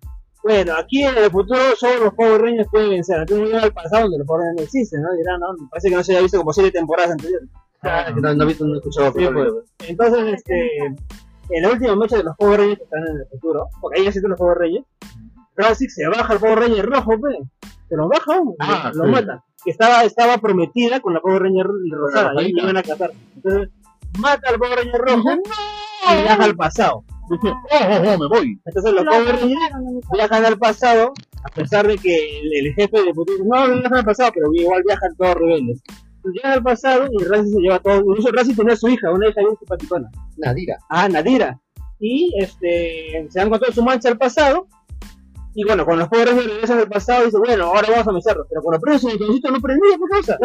bueno, aquí en el futuro solo los Power Rangers pueden vencer. Entonces voy al pasado donde los Power Rangers no existen, ¿no? Dirán, no, me parece que no se había visto como siete temporadas anteriores. Ah, que no, no he visto, no he escuchado. Sí, pues. Entonces, este, en la última mecha de los Power Rangers que están en el futuro, porque ahí existen los Power Rangers, Razik se baja al Power Ranger rojo, pe. Se lo baja, Ah, lo sí. mata. Que estaba, estaba prometida con la Power Ranger rosada, y iban a casar. Entonces, mata al Power Ranger rojo y viaja al pasado. Dice, oh, oh, oh, me voy. Entonces los Lo Power Rangers no viajan al pasado, a pesar de que el, el jefe de futuro dice, no, no viajan al pasado, pero igual viajan todos rebeldes. Llegan al pasado y Razi se lleva todo. Incluso Razi tenía su hija, una hija bien simpaticona. Nadira. Ah, Nadira. Y este, se dan con toda su mancha al pasado. Y bueno, cuando los Rangers regresan al pasado, dice, bueno, ahora vamos a mecerlos. Pero cuando prenden su botoncito no prendía, ¿qué cosa?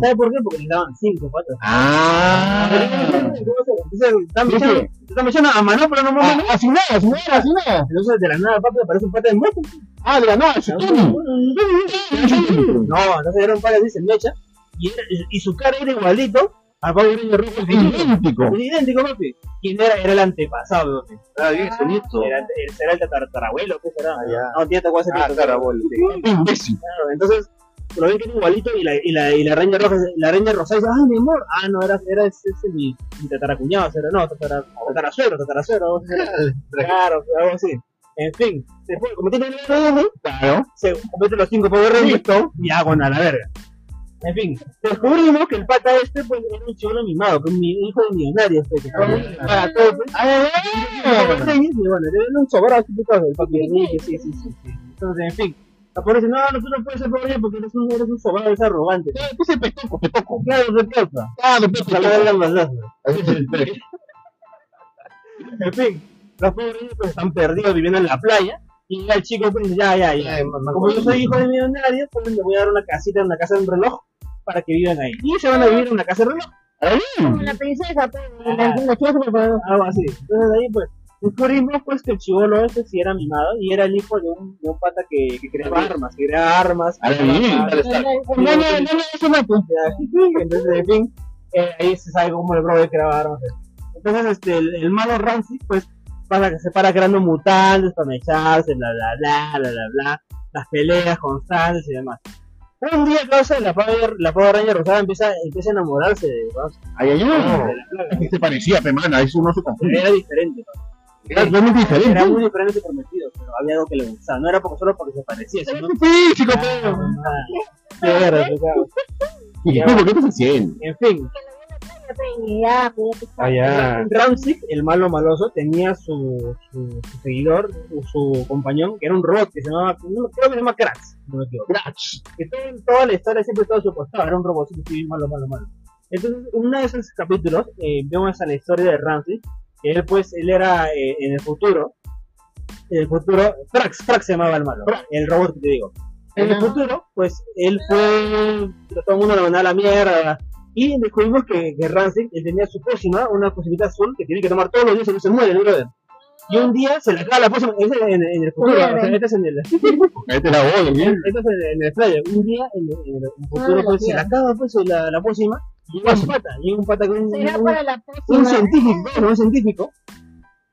¿Sabe por qué? Porque les daban cinco patas. Ah. Entonces, están mechando, están mechando a mano, pero no Ah, mano. Así nada, así nada, así nada. Entonces, de la nada, papi, aparece un pata de moto. Ah, de la nada, se No, entonces era un pata así, se mecha. Y, y su cara era igualito al Power Ranger rojo. idéntico. Idéntico, papi. ¿Quién era? Era el antepasado, papi. Ah, bien, su nieto. Era, será el tatarabuelo, ¿qué será? Ah, ya. No, tiene cuál ser Ah, tatarabuelo, sí. Imbécil. Claro, entonces lo ven que era igualito y la, y la, y la reina roja, la reina rosada dice, ah, mi amor, ah, no, era, era ese, ese mi, mi tataracuñado, era, no, tatara, tatarasuero, tatarasuero, algo así era. claro, algo así. En fin, después, como tiene el ADN, Claro. se cometen los cinco Power Rangers, todo, y hago a la verga. En fin, descubrimos que el pata este, pues, era un chivolo mimado, que es mi hijo de millonarios, pues, que el paga todo, pues. Y bueno, le ven un sobrado así, pues, del papi sí, sí, sí, sí. Entonces, en fin. La pobre dice, no, no, tú no puedes ser Ranger porque eres un, eres un sobrado, eres arrogante. ¿Qué se petoco, petoco? Claro, de causa. Ah, de petoco. Ojalá den las mandas. En fin, los Rangers pues están perdidos viviendo en la playa. Y el chico pues ya, ya, ya. Como yo soy hijo de millonario, pues le voy a dar una casita, una casa de un reloj para que vivan ahí. Y se van a vivir en una casa de reloj. Como la princesa, pues, la superpoderosa. Algo así. Entonces ahí pues descubrimos pues que el chivolo este sí era mimado y era el hijo de un, de un pata que, que creaba armas, que creaba armas. Ah, creaba armas. dale, está. No, no, no, no, eso no, pues. Entonces, en fin, eh, ahí se sabe cómo el brother creaba armas. Entonces, este, el, el malo Ramsey, pues, pasa que se para creando mutantes para mecharse, bla, bla, bla, bla, bla, bla, las peleas constantes y demás. Un día, causa, la Power, la Power Ranger Rosada empieza, empieza a enamorarse de, Ay, ay, ay. la plaga. ¿Qué se parecía, Pemana? Eso no se confunde. Era diferente, Era era diferente. muy diferente y prometido, pero había algo que le gustaba. No era porque, solo porque se parecía, sino Físico, Ah, qué verga, qué cago. ¿Y tú por qué estás haciendo? En fin, Ya, pues, Ah, ya. Ramsey, el malo maloso, tenía su, su, su seguidor, su, su compañón, que era un robot que se llamaba, no, creo que se llama Krax, no me equivoco. Crash. Que todo, toda la historia siempre estaba supuestado, era un robotcito así, malo, malo, malo. Entonces, uno de esos capítulos, eh, vemos a la historia de Ramsey, que él pues, él era eh, en el futuro, en el futuro, Krax, Krax se llamaba el malo, el robot que te digo. En el futuro, pues, él fue, todo el mundo lo mandaba a la mierda, y descubrimos que, que Rancid tenía su pócima, una pócimita azul que tiene que tomar todos los días y no se muere, el brother. Y un día se le acaba la pócima, ese es en, en el futuro, o sea, este es en el, Ahí te la voy, bien. este es en, en el flyer. Un día en el, en el futuro Ah, pues, se le acaba pues, la, la pócima y llega un pata, llega un pata con un, un- un científico, bueno, un científico,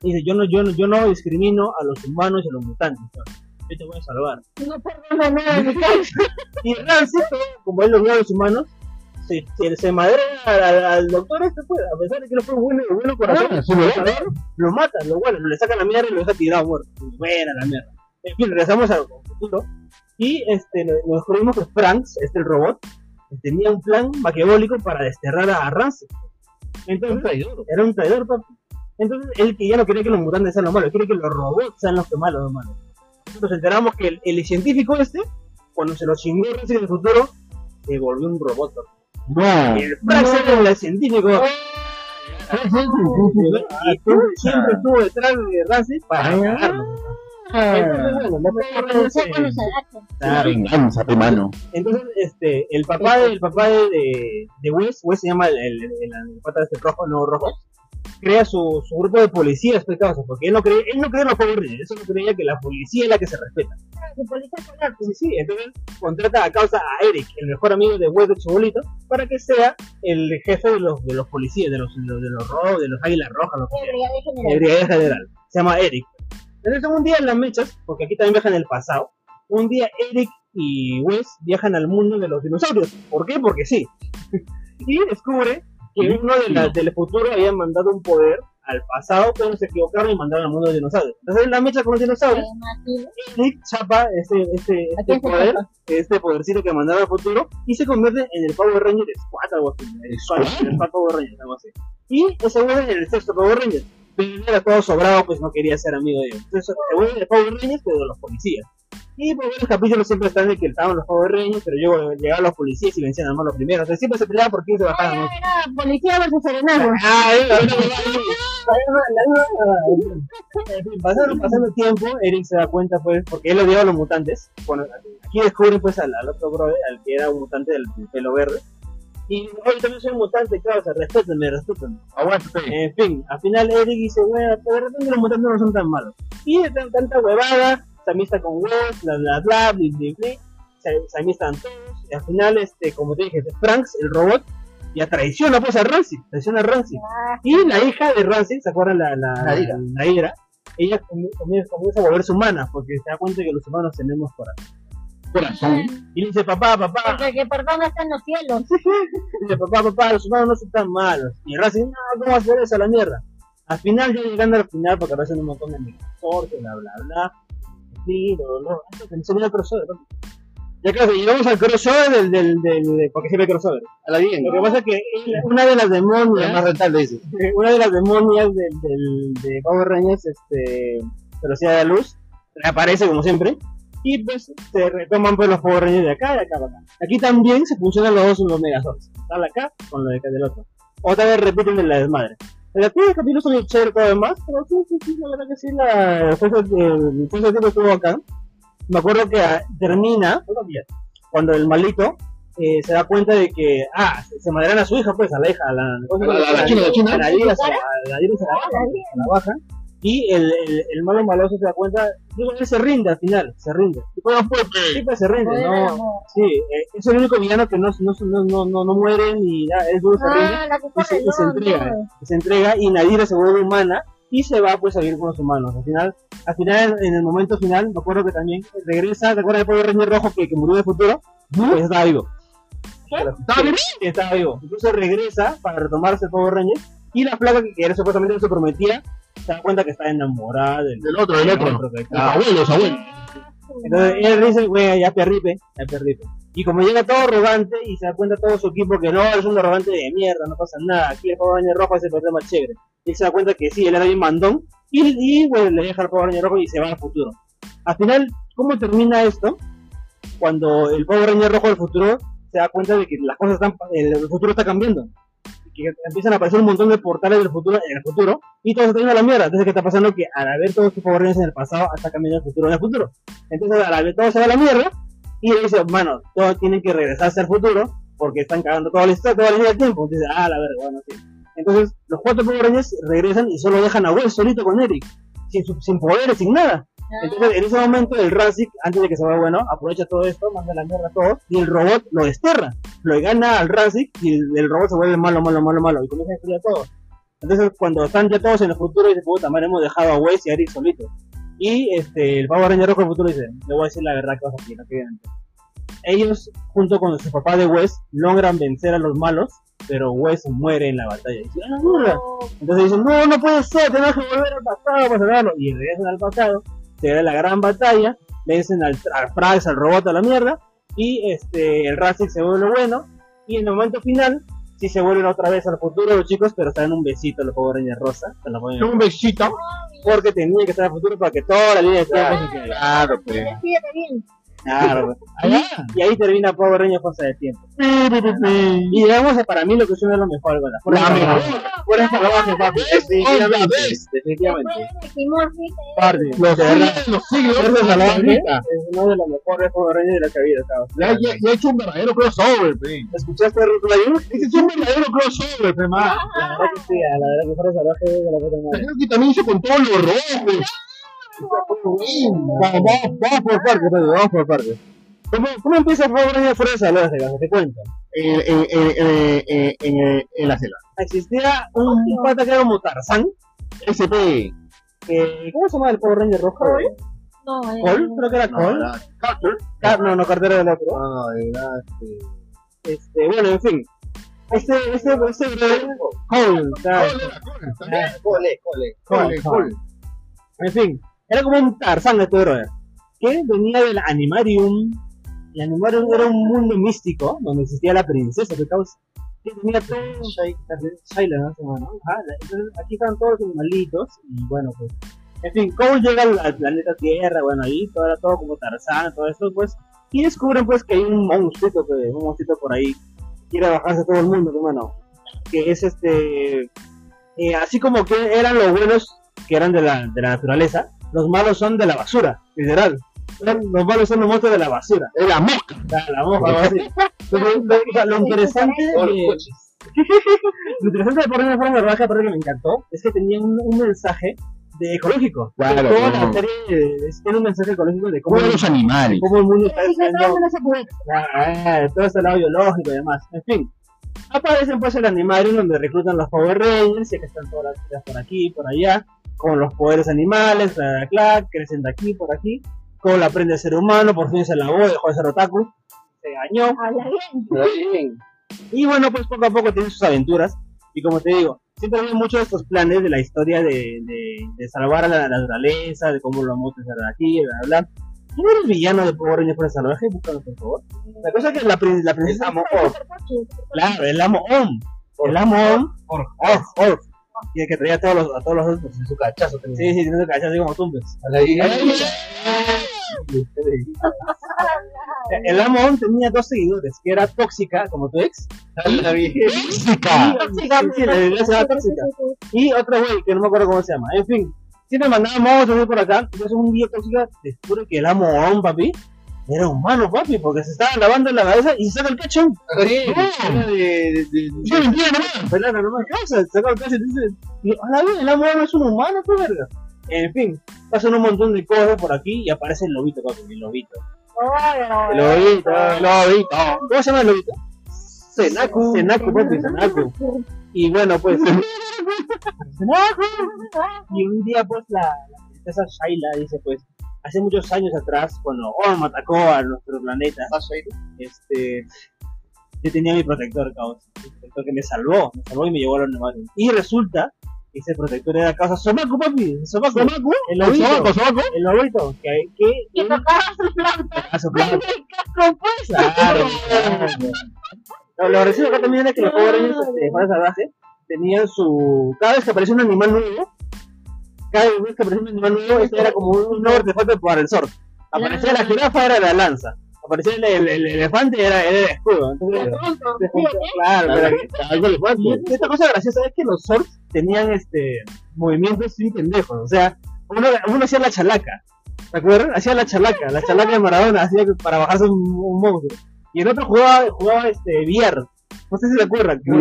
y dice, yo no, yo, no, yo no discrimino a los humanos y a los mutantes, ¿no? yo te voy a salvar. No perdona nada, mi. Y Rancid, como él lo vio a los humanos, se, se, se madrea al, al- doctor este, pues, a pesar de que no fue bueno, bueno corazón, Ah, luchador, lo mata, lo bueno, le saca la mierda y lo deja tirado muerto. Buena la mierda. En fin, regresamos al futuro. Y este, nos descubrimos que Franks, este el robot, tenía un plan maquiavélico para desterrar a Rancid. Entonces, era un traidor, papi. Entonces, él que ya no quería que los mutantes sean los malos, quiere que los robots sean los que malos, los malos. Nos enteramos que el, el científico este, cuando se lo chingó en el futuro, se volvió un robot. papi. No. Y el Franks era el científico. Y tú siempre estuvo detrás de para cagarlo. Entonces, este, el papá de, el papá de, de, de Wes, Wes se llama el, el, el, el pata este rojo, no rojo, crea su, su grupo de policías, pues, causa, porque él no creía, él no creía en los Power Rangers, él no creía que la policía es la que se respeta. Su policía polar. Sí, sí, entonces contrata a causa a Eric, el mejor amigo de Wes de Chibolito, para que sea el jefe de los, de los policías, de los, de los, de los de los águilas rojas, lo que sea. Brigadier el general. general. Se llama Eric. Entonces un día en las mechas, porque aquí también viajan en el pasado, un día Eric y Wes viajan al mundo de los dinosaurios. ¿Por qué? Porque sí. y descubre que uno de la- del futuro había mandado un poder al pasado, pero se equivocaron y mandaron al mundo de dinosaurios. Entonces en la mecha con los dinosaurios. Eric chapa este, este, ¿A este poder, este podercito que mandaron al futuro, y se convierte en el Power Ranger Squad, algo así. El Squad, el Squad Power Ranger, algo así. Y se vuelve en el sexto Power Ranger. Pero era todo sobrado, pues no quería ser amigo de ellos. Entonces se vuelve el Power Rangers, pero de los policías. Y por varios capítulos siempre están de que estaban los Power Rangers, pero luego llegaban los policías y vencían al malo primero. Entonces siempre se peleaban por quién se bajaban. ¿no? Era, policía versus serenazgo. Ah, eh, la misma- pasando, pasando el tiempo, Eric se da cuenta, pues, porque él odiaba a los mutantes. Bueno, aquí descubren, pues, al, al otro brother, al que era un mutante del pelo verde. Y, oye, también soy mutante, claro, o sea, respétenme, respétenme. Aguántate. En fin, al final Eric dice, bueno, pero de repente los mutantes no son tan malos. Y de tan- tanta huevada, se amista con Wes, bla bla bla, bli bli bli, se, se amistan todos, y al final, este, como te dije, Franks, el robot, ya traiciona pues a Rancid, traiciona a Rancid. Ah, Y la hija de Rancid, ¿se acuerdan la, la, Nadira. Nadira? Ella comi- comienza, comienza a volverse humana, porque se da cuenta que los humanos tenemos corazón. Corazón. Y le dice, papá, papá, Porque que perdona está en los cielos. Dice, papá, papá, los humanos no son tan malos. Y Racing, no, ¿cómo a ser eso a la mierda? Al final, ya llegando al final, porque aparecen un montón de microsortes, bla, bla, bla. No, me el crossover. ¿no? Ya claro, llegamos al crossover del, del, del, porque siempre crossover. A la bien. Lo que pasa es que una de las Es más demonias, rentable, dice. una de las demonias del, del, de Power Rangers, este, velocidad de la luz, reaparece como siempre. Y pues se retoman pues los Power Rangers de acá y de acá para acá. Aquí también se funcionan los dos los Megazords. La acá con lo de acá del otro. Otra vez repiten de la desmadre. El primer capítulo son chévere todo demás, pero sí, sí, sí, la verdad que sí, la fuerza tiempo estuvo acá. Me acuerdo que ah, termina, cuando el malito eh, se da cuenta de que, ah, se, madrean a su hija, pues, a la hija, a la. A a china, la china. A la a la se la. Y el, el, el malo maloso se da cuenta, él se rinde al final, se rinde. Sí, pues se rinde, no, amor. sí, eh, es el único villano que no, no, no, no, no, no muere ni nada, él duro se rinde Ah, la que y se, y se no, entrega, no. y se entrega y Nadira se vuelve humana y se va pues a vivir con los humanos. Al final, al final, en el momento final, me acuerdo que también regresa, ¿te acuerdas del Power Ranger rojo que, que murió el futuro? Pues estaba vivo. Claro, ¿Estaba vivo? Sí, estaba vivo. Incluso regresa para retomarse el Power Ranger y la flaca que era supuestamente se prometía se da cuenta que está enamorada del, Del otro, del otro. Los abuelos, abuelos. entonces él dice, güey, ya perripe, ya perripe. Y como llega todo arrogante y se da cuenta todo su equipo que no, es un arrogante de mierda, no pasa nada, aquí el Power Ranger rojo es el problema chévere. Y él se da cuenta que sí, él era bien mandón, y, y güey, le deja al Power Ranger rojo y se va al futuro. Al final, ¿cómo termina esto? Cuando el Power Ranger rojo del futuro se da cuenta de que las cosas están, el, el futuro está cambiando. Que empiezan a aparecer un montón de portales del futuro en el futuro, y todo se está yendo a la mierda. Entonces, ¿qué está pasando? Que al haber todos estos Power Rangers en el pasado, está cambiando el futuro en el futuro. Entonces, a la vez todo se va a la mierda, y él dice, mano, todos tienen que regresarse al futuro, porque están cagando toda la historia, toda la línea del tiempo. Entonces, ah, la verga. Entonces, los cuatro Power Rangers regresan y solo dejan a Wes solito con Eric, sin poderes, sin nada. Entonces, en ese momento, el Razik, antes de que se vaya bueno, aprovecha todo esto, manda la mierda a todos, y el robot lo desterra. Lo gana al Razik, y el, el robot se vuelve malo, malo, malo, malo, y comienza a destruir a todos. Entonces, cuando están ya todos en el futuro, dice, puta madre, hemos dejado a Wes y a Eric solitos. Y este, el Power Ranger rojo del futuro dice, le voy a decir la verdad que vas a no que viene antes". ellos, junto con su papá de Wes, logran vencer a los malos, pero Wes muere en la batalla. Y dicen, "Ah, mierda". Entonces dicen, no, no puede ser, tenemos que volver al pasado para salvarlo. Y regresan al pasado, se da la gran batalla, vencen al, al Frax, al robot, a la mierda, y este, el Razzik se vuelve bueno, y en el momento final, sí se vuelven otra vez al futuro los chicos, pero están en un besito los Power Rangers rosa, se lo ponen- Un besito. porque tenía que estar al futuro para que toda la línea de tiempo se quede. Claro, pues. Claro. Y ahí termina Power Rangers Fuerza de Tiempo. Y digamos, para mí lo que es uno de los mejores, con la fuerza La salvaje. mejor. Fuerza salvaje, papi. Definitivamente. Definitivamente. Party. Los siglos, los siglos. Fuerza salvaje ahorita. es uno de los mejores Power Rangers de la que ha habido, cabrón. Ya, ya, ya he hecho un verdadero crossover, pe. ¿Escuchaste? Este es un verdadero crossover, pe. La verdad que sí, la verdad que Fuerza Salvaje es de la puta madre. Creo que también hizo con todos los rojos. Vamos, por partes, Pedro, vamos por partes. ¿Cómo, ¿Cómo empieza Power Rangers Fuerza Salvaje, cabrón? Te cuento. En, en, en, en, en, en, en la selva. Existía un pata que era como Tarzán, SP. que, ¿cómo se llama el Power Ranger rojo? Cole. no, eh, ¿Cole? Creo que era No, Cole. era Carter. Car- no, no, Cartero del otro. No, era este. Este, bueno, en fin. Este, este, este brother, Cole. Cole, era. Cole, cole. Cole, Cole. En fin, era como un Tarzán este brother. Que venía del Animarium. El Animarium era un mundo místico donde existía la princesa que causa. Que tenía todo. Shaila, aquí están todos los animalitos. Y bueno, pues. En fin, Cole llega al, al planeta Tierra, bueno, ahí todo era todo como Tarzán, todo esto, pues. Y descubren, pues, que hay un monstruito, que, un monstruito por ahí. Quiere bajarse a todo el mundo, hermano. Que es este. eh, así como que eran los buenos que eran de la, de la naturaleza, los malos son de la basura, literal. Los malos son los monstruos de la basura. Era mosca. La, la algo así. Lo, lo- lo interesante de, lo interesante de Poner Fuerza Salvaje, aparte que me encantó, es que tenía un, un mensaje de ecológico. Claro, Toda la serie tiene un mensaje ecológico de cómo, los animales. cómo el mundo está todo este lado biológico y demás. En fin. Aparecen pues el animario donde reclutan los Power Rangers, y que están todas las chicas por aquí, por allá, con los poderes animales, bla, bla, bla, crecen de aquí, por aquí, cómo la aprende a ser humano, por fin se lavó, dejó de ser otaku, se bien. Y bueno, pues poco a poco tiene sus aventuras. Y como te digo, siempre hay muchos de estos planes de la historia de, de, de salvar a la naturaleza, de cómo lo vamos a hacer aquí, bla, bla, bla. ¿Quién era el villano de Power Rangers Fuerza Salvaje? Búscalo, por favor. La cosa es que la, prin- la princesa Amo Orf, claro, el Amo Om. El Amo Om, Orf, Orf, Orf. Tiene que traer a todos los, a todos los otros. Su cachazo. Sí, sí, tiene su cachazo así como tumbes. El Amo tenía dos seguidores, que era tóxica, como tu ex. ¡Tóxica! Tóxica. Y otro güey, que no me acuerdo cómo se llama. En fin, siempre mandaba monstruos por acá. Entonces un día tóxica descubre que el amo papi, era humano, papi, porque se estaba lavando la cabeza y se saca el cacho. Yo mentira nomás. Pelada, no se saca el cacho y dice, a la vez, el amo Om es un humano, qué verga. En fin, pasan un montón de cosas por aquí y aparece el lobito, papi, el lobito. El lobito, el lobito. ¿Cómo se llama el lobito? Senaku. Senaku, papi, Senaku. Y bueno, pues. Y un día, pues, la, la princesa Shaila dice, pues, hace muchos años atrás, cuando Orm atacó a nuestro planeta, este, yo tenía mi protector, caos. Mi protector que me salvó, me salvó y me llevó a los neumáticos. Y resulta que ese protector era causa Somaku, papi. Somaku. El lobito. Sobaco. El lobito. Que, que, tocaba su tocaba su planta. Claro, claro. Lo, lo gracioso acá también era que los Power Rangers este, Fuerza Salvaje tenían su. Cada vez que aparecía un animal nuevo, cada vez que aparecía un animal nuevo, este era como un nuevo artefacto para el Zord. Aparecía la jirafa, era la lanza. Aparecía el, el- el elefante, era, era el escudo. Entonces, se juntó- claro, Algo y esta cosa graciosa es que los Zords tenían este movimientos sin pendejos. O sea, uno, uno hacía la chalaca. ¿Te acuerdas? Hacía la chalaca, la chalaca de Maradona, hacía para bajarse un, un monstruo. Y el otro jugaba, jugaba este, VR. No sé si se acuerdan. que-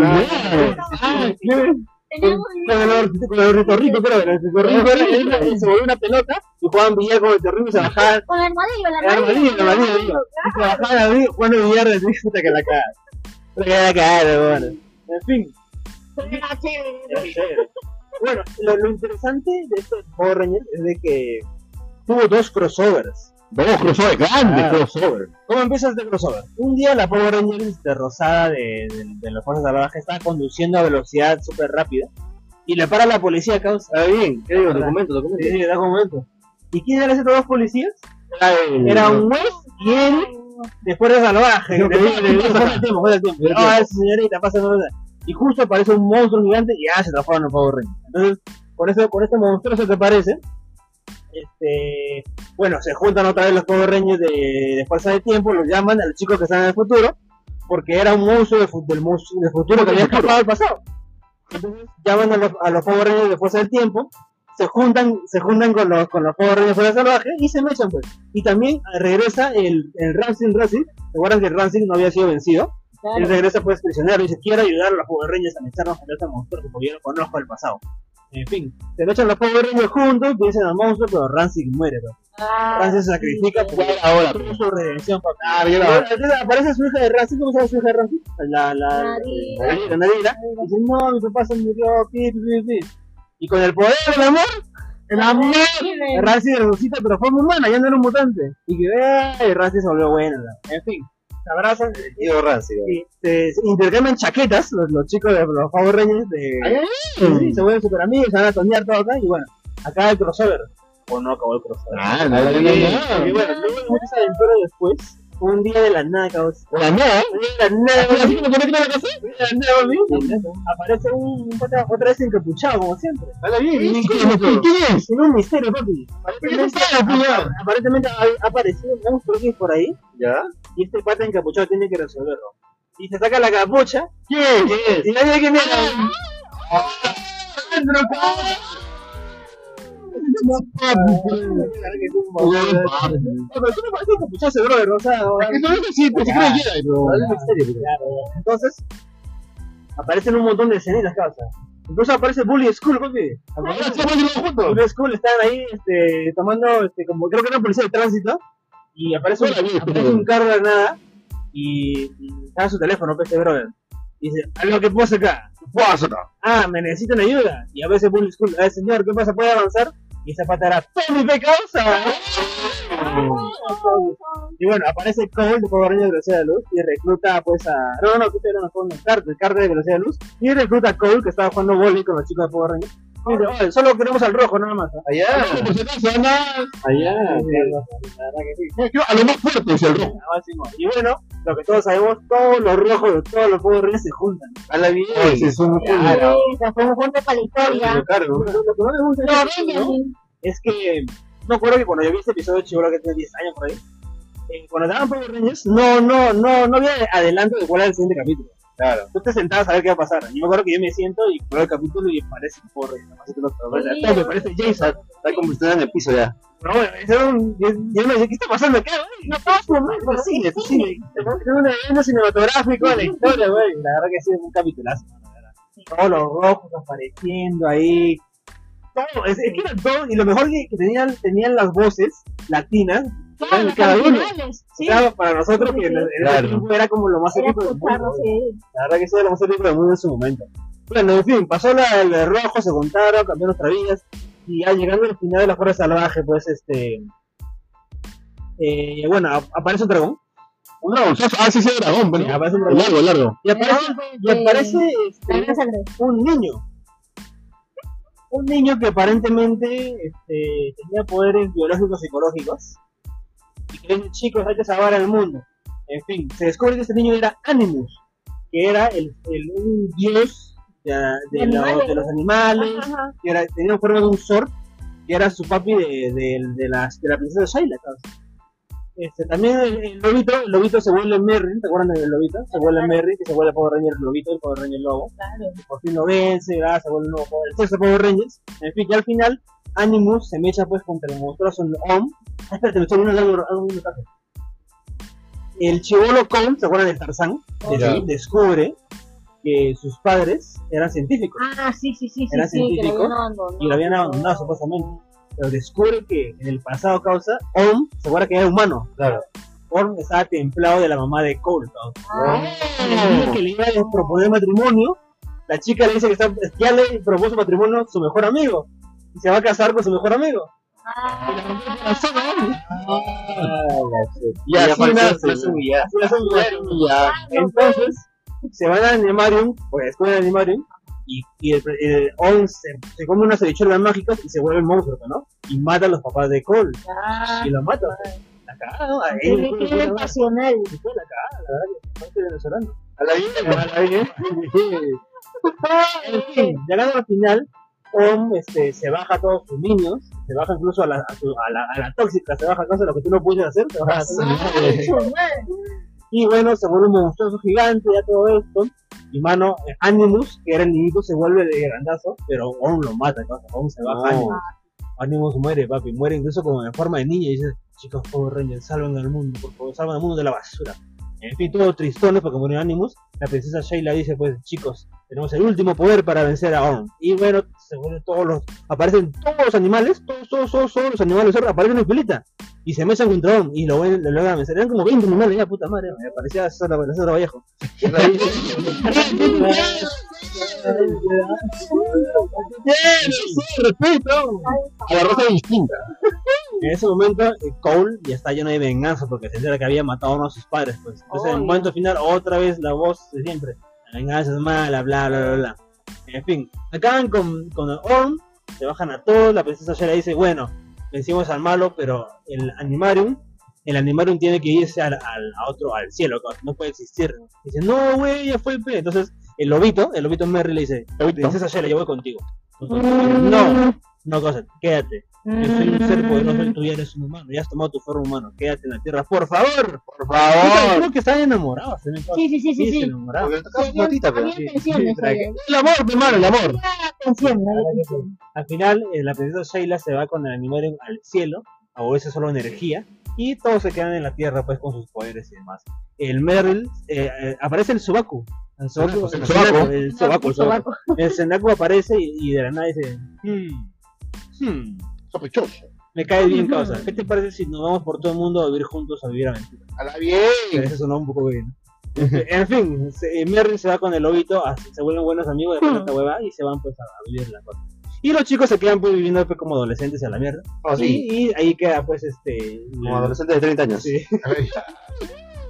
Con el el ornitorrinco, creo, el era- se volvió una pelota y jugaban billar con el ornitorrinco y se bajaban, Con el armadillo, el armadillo, el armadillo, se bajaban a mí jugando billar de puta que la cara. La que la cara, bueno. En fin, Era chévere. Era chévere. Bueno, lo, lo interesante de esto de Power Rangers es de que tuvo dos crossovers. Dos crossover, grande Ah. crossover. ¿Cómo empieza este crossover? Un día la Power Ranger este, rosada de, de, de las fuerzas salvajes está conduciendo a velocidad súper rápida y le para la policía causa. Ah, bien, ¿qué digo? Documento, documento. Sí, sí, da un momento. ¿Y quién eran esos dos policías? Era el- Era un juez y él de fuerza salvaje. Pero Le dice, que- le dice, "Fuera el tiempo, fuera el tiempo". Fuera el Ah, tiempo. esa señorita, pasa no, no, no. Y justo aparece un monstruo gigante y ya se transforma en Power Ranger. Entonces, por eso, por este monstruoso que aparece, este, bueno, se juntan otra vez los Power Rangers de, de Fuerza del Tiempo, los llaman a los chicos que están en el futuro, porque era un monstruo de del, monstruo del futuro que había escapado al pasado. Entonces llaman a los, a los Power Rangers de Fuerza del Tiempo, se juntan, se juntan con los, con los Power Rangers de Fuerza Salvaje y se mechan pues. Y también regresa el, el Rancid Rancid, ¿te acuerdas que el Rancid no había sido vencido? Él regresa pues prisionero y dice, quiero ayudar a los Power Rangers a mecharnos con este monstruo porque yo no conozco el pasado. En fin, se mechan los Power Rangers juntos, vencen al monstruo, pero Rancid muere. pues. Ah, Rancid se sacrifica por ahora, su redención. papá. Ah, la- Entonces aparece su hija de Rancid, ¿cómo se llama su hija de Rancid? La, la, Nadira. la. Y dice, no, mi papá se murió, pi, pi, pi, pi. Y con el poder del amor, el amor, Rancid resucita, pero forma humana, ya no era un mutante. Y que, eh, Rancid se volvió buena. ¿no? En fin, se abrazan Tío y se, se intercambian chaquetas, los, los chicos de los Power Rangers de... Sí, se vuelven super amigos, se van a tonear todo acá y bueno, acaba el crossover. O no acabó el crossover. Ah, no, no, no, Y no. bueno, luego de muchas aventuras después, un día de la nada, cabrón. La nada, Un día de la nada, un día de la nada, aparece un otra, otra vez encapuchado, como siempre. Habla bien, ¿quién es? Tiene un misterio, papi. Aparentemente, apa- aparentemente ha, aparecido un monstruo que es por ahí, ¿Ya? y este pata encapuchado tiene que resolverlo. Y se saca la capucha, ¿Quién? y nadie Que es así, Entonces, aparecen un montón de escenitas, causa. Incluso aparece Bully School, papi. Ah. Bully School están ahí, este, tomando, este, como creo que era policía de tránsito, y aparece un, aparece un carro de nada, y, y está su teléfono, pues, este brother. Y dice, algo que acá. Pásate. Ah, me necesitan ayuda. Y a veces Bully School, eh, señor, ¿qué pasa? ¿Puede avanzar? Y esa pata ¿qué causa? Y bueno, aparece Cole de Power de Velocidad de Luz y recluta pues a... No, no, no, que era una de Velocidad de Luz. Y recluta a Cole que estaba jugando volley con los chicos de Power. Y dice, "Oye, solo queremos al rojo nada más. ¿ah?". Allá. Por si acaso, nada. Allá. La verdad que sí. Yo, a lo más fuerte es el rojo. Sí, no. Y bueno, lo que todos sabemos, todos los rojos de todos los Power Rangers se juntan. Sí, es un Claro. Sí, para la historia. Lo que no me gusta No, Benjamin. es que me acuerdo que cuando yo vi este episodio chivolo que tenía 10 años por ahí, eh, cuando daban Power Rangers, no, no, no, no había adelanto de cuál era el siguiente capítulo. Claro. Tú te sentabas a ver qué va a pasar. Y me acuerdo que yo me siento y veo el capítulo y parece un Power Ranger. Además, que no Sí. todo me parece Jason. Está convirtiendo en el piso ya. Pero bueno, era un, yo, yo me decía, ¿qué está pasando acá? No pasa, Pues sí, sí, sí. Es un evento cinematográfico de la historia, güey. La verdad que sí, es un capitulazo, la verdad. Todos los rojos apareciendo ahí. Todo, es, es que era todo. Y lo mejor que, que tenían, tenían las voces latinas. Claro, los cada uno. originales, sí. Claro, para nosotros que en ese tiempo era como lo más épico del mundo. sí. La verdad que sí, era lo más épico del mundo en su momento. Bueno, en fin, pasó la, el de rojo, se contaron, cambiaron nuestras vidas. Y ya llegando al final de la Fuerza Salvaje, pues este. Eh, bueno, ap- aparece un dragón. Un dragón. Ah, sí, sí, dragón. Bueno, Sí, aparece un El dragón. largo, largo. Y aparece, y aparece La este, un niño. Un niño que aparentemente este, tenía poderes biológicos y psicológicos. Y que dice, chicos, hay que salvar al mundo. En fin, se descubre que este niño era Animus, que era el, el- un dios de, de los- de los animales, Ajá, ajá. que era, tenía forma de un Zord, que era su papi de, de, las, de la princesa Shaila. Este, también el, el lobito, el lobito se vuelve Merry, ¿te acuerdan del lobito? Se vuelve Merry, que se vuelve Power Ranger lobito, el Power Ranger lobo. Claro. Por fin lo vence, ¿verdad? se vuelve un nuevo Power, el sexto Power Rangers. En fin, que al final Animus se mecha pues contra el monstruoso Om. Espérate, me estoy olvidando algo, algo muy importante. El chivolo Kong, ¿se acuerdan del Tarzán? Ya. Des- Descubre que sus padres eran científicos. Ah, sí, sí, sí, sí, Era sí, que lo científico habían abandonado. y lo habían abandonado supuestamente. Pero descubre que en el pasado causa, Orm se acuerda que era humano. Claro. Orm estaba templado de la mamá de Cole. Ah, dice que le iba a proponer matrimonio. La chica le dice que está, ya le propuso matrimonio a su mejor amigo. Y se va a casar con su mejor amigo. Ah, Y así. Entonces, se van al Animarium, pues después del Animarium, y, y el, el On se, se come unas habichuelas mágicas y se vuelve el monstruo, ¿no? Y mata a los papás de Cole. ah, Y los mata. La cagada, ¿no? Ahí, qué crimen pasional. la cagada, la verdad, que parte venezolano. A la vida. A la fin, llegando al final, Om este, se baja a todos sus niños, se baja incluso a la, a, su- a la, a la tóxica, se baja cosas lo que tú no puedes hacer, se baja a. Y bueno, se vuelve un monstruoso gigante, ya todo esto. Y mano, eh, Animus, que era el niñito, se vuelve de grandazo, pero Om lo mata. Om se baja. No. Animus. Animus muere, papi, muere incluso como en forma de niña. Y dice, chicos, Power Rangers, salven al mundo, por favor, salven al mundo de la basura. En fin, todo tristones porque murió Animus. La princesa Sheila dice, pues, chicos, tenemos el último poder para vencer a Orm. Y bueno, se vuelven todos los, aparecen todos los animales, todos, todos, todos, todos los animales aparecen en filita. Y se mechan contra Orm y lo, ven, lo logran vencer. Eran como 20 animales, ya puta madre, me parecía César César Vallejo. respeto. A la raza distinta. En ese momento, eh, Cole ya está lleno de venganza porque se entera que había matado a uno de sus padres. Pues. Entonces, en el momento final, otra vez la voz de siempre: La venganza es mala, bla, bla, bla, bla. En fin, acaban con, con el Orm, se bajan a todos. La princesa Shera dice: Bueno, vencimos al malo, pero el Animarium. El Animarium tiene que irse al, al- a otro, al cielo, no puede existir. Dice, no, güey, ya fue, pe". Entonces, el lobito, el lobito Merry le dice, princesa Shera, yo voy contigo. No, no, cosa, quédate. Yo soy un ser poderoso y tú ya eres un humano. Ya has tomado tu forma humana. Quédate en la tierra, por favor. Por favor. Creo que están enamorados. ¿eh? Sí, sí, sí, sí, sí. enamorados. El amor, mi hermano, el amor. Al final, eh, la princesa Sheila se va con el Animarium al cielo, a veces solo energía, y todos se quedan en la tierra, pues, con sus poderes y demás. El Merrill, eh, eh, aparece el Subaku. El Subaku, El Subaku. Subaku, el Subaku, el Subaku. Sobaco. El Sendaku aparece y, y de la nada dice, hmm, hmm, Sospechoso. me cae bien causa. ¿Qué te parece si nos vamos por todo el mundo a vivir juntos a vivir aventuras? A la bien. Eso sonó un poco bien. En fin, se, Merry se va con el lobito, se vuelven buenos amigos de esta hueva y se van pues a, vivir la cosa. Y los chicos se quedan pues viviendo pues, como adolescentes a la mierda. Oh, sí. Y, y ahí queda pues este... Como el- adolescente de 30 años. Sí.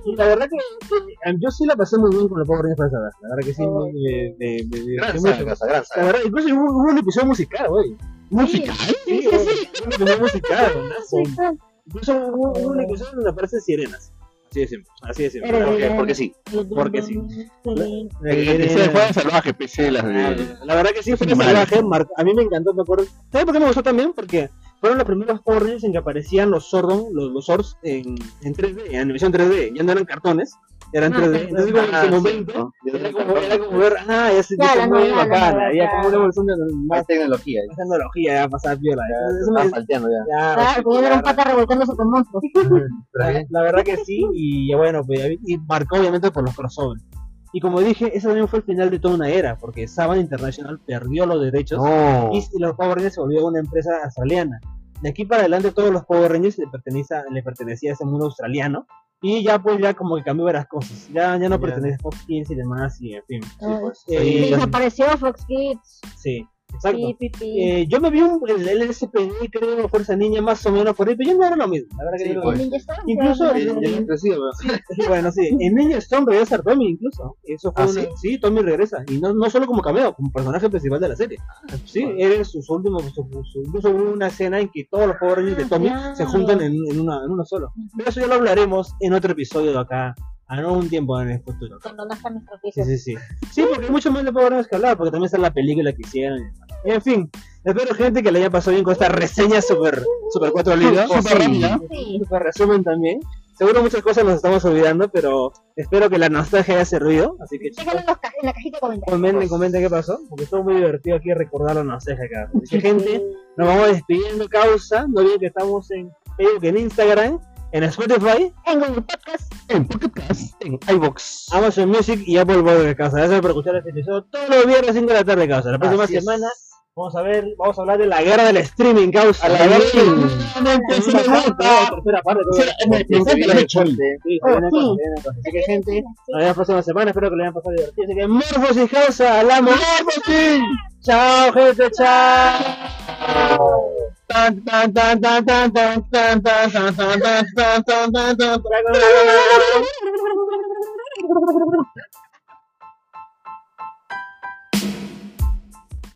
Y la verdad que, eh, yo sí la pasé muy bien con los Power Rangers para esa edad. La verdad que sí, Oh. me, me, me, Gran saga, gran La saga. verdad, incluso hubo, hubo un episodio musical, güey. ¿Musical? Sí, Sí, sí, sí. un episodio musical, sí. Incluso hubo, hubo un episodio donde aparecen sirenas. Así de simple, así de simple. Porque, porque sí. Porque sí. Sí. Ese fue salvaje, PC, las de. La verdad que sí fue salvaje, mar- a mí me encantó, me acuerdo. ¿Sabes por qué me gustó también? Porque fueron los primeros Power Rangers en que aparecían los Sordon, los, los Zords en, en 3D, en animación 3D, ya no eran cartones, eran Ah, 3D. sí. Entonces como en momento, era como, era como ver, ah, ya se Ya, muy bacana, ya como una evolución de Más más tecnología. Ya, tecnología, ya pasaba piola. ya ya, salteando ya. ya, Claro, la era un verdad. pata revolcándose con monstruos. La, verdad que sí, y bueno, pues, y marcó obviamente por los crossovers. Y como dije, ese también fue el final de toda una era, porque Saban International perdió los derechos No. y, y los Power Rangers se volvió una empresa australiana. De aquí para adelante todos los Power Rangers le, pertenecía, le pertenecía a ese mundo australiano y ya pues ya como que cambió varias cosas. Ya, ya no pertenece a Fox Kids y demás y en fin. Ah, pues, Eh, sí, Desapareció Fox Kids. Sí, exacto. Eh, yo me vi un, el, el SPD, creo, Fuerza Niña, más o menos por ahí, pero yo no era lo mismo. La verdad que Sí, yo no pues. Ninja Storm, incluso el- el- bueno, sí. En Ninja Storm regresa Tommy incluso. Eso fue ¿Ah, una- sí? sí? Tommy regresa. Y no, no solo como cameo, como personaje principal de la serie. Sí, eres sus últimos. Su, su- incluso hubo una escena en que todos los Power Rangers de Tommy Ah, se juntan en, en, una, en uno solo. Pero eso ya lo hablaremos en otro episodio de acá. A no un tiempo en el futuro. Cuando nazcan nuestros Sí, hijos. sí, sí. Sí, porque hay mucho más Rangers que hablar, porque también está la película que hicieron. y. En fin, espero gente que le haya pasado bien con esta reseña super, super cuatro líneas. Súper rápida. Sí. Super resumen también. Seguro muchas cosas nos estamos olvidando, pero espero que la nostalgia haya servido. Así que chicos, Déjalo en, los ca- en la cajita de comentarios. comenten, comenten qué pasó, porque estuvo muy divertido aquí recordar la nostalgia acá. Así que gente, nos vamos despidiendo causa. No olviden que estamos en Facebook, en Instagram, en Spotify, En Google Podcast. En Podcast, en iBox. Amazon Music y Apple Podcast. Gracias por escuchar este episodio todos los viernes 5 de la tarde, causa. La próxima Así es. Vamos a ver, vamos a hablar de la guerra del streaming, causa. A la guerra la Oh. Así que gente, nos vemos la próxima semana, espero que le hayan pasado divertido. Así que Morfos y Causa, hablamos. Chao gente, chao. Tan, tan, tan, tan, tan, tan, tan, tan, tan, tan, tan, tan, tan, tan, tan, tan.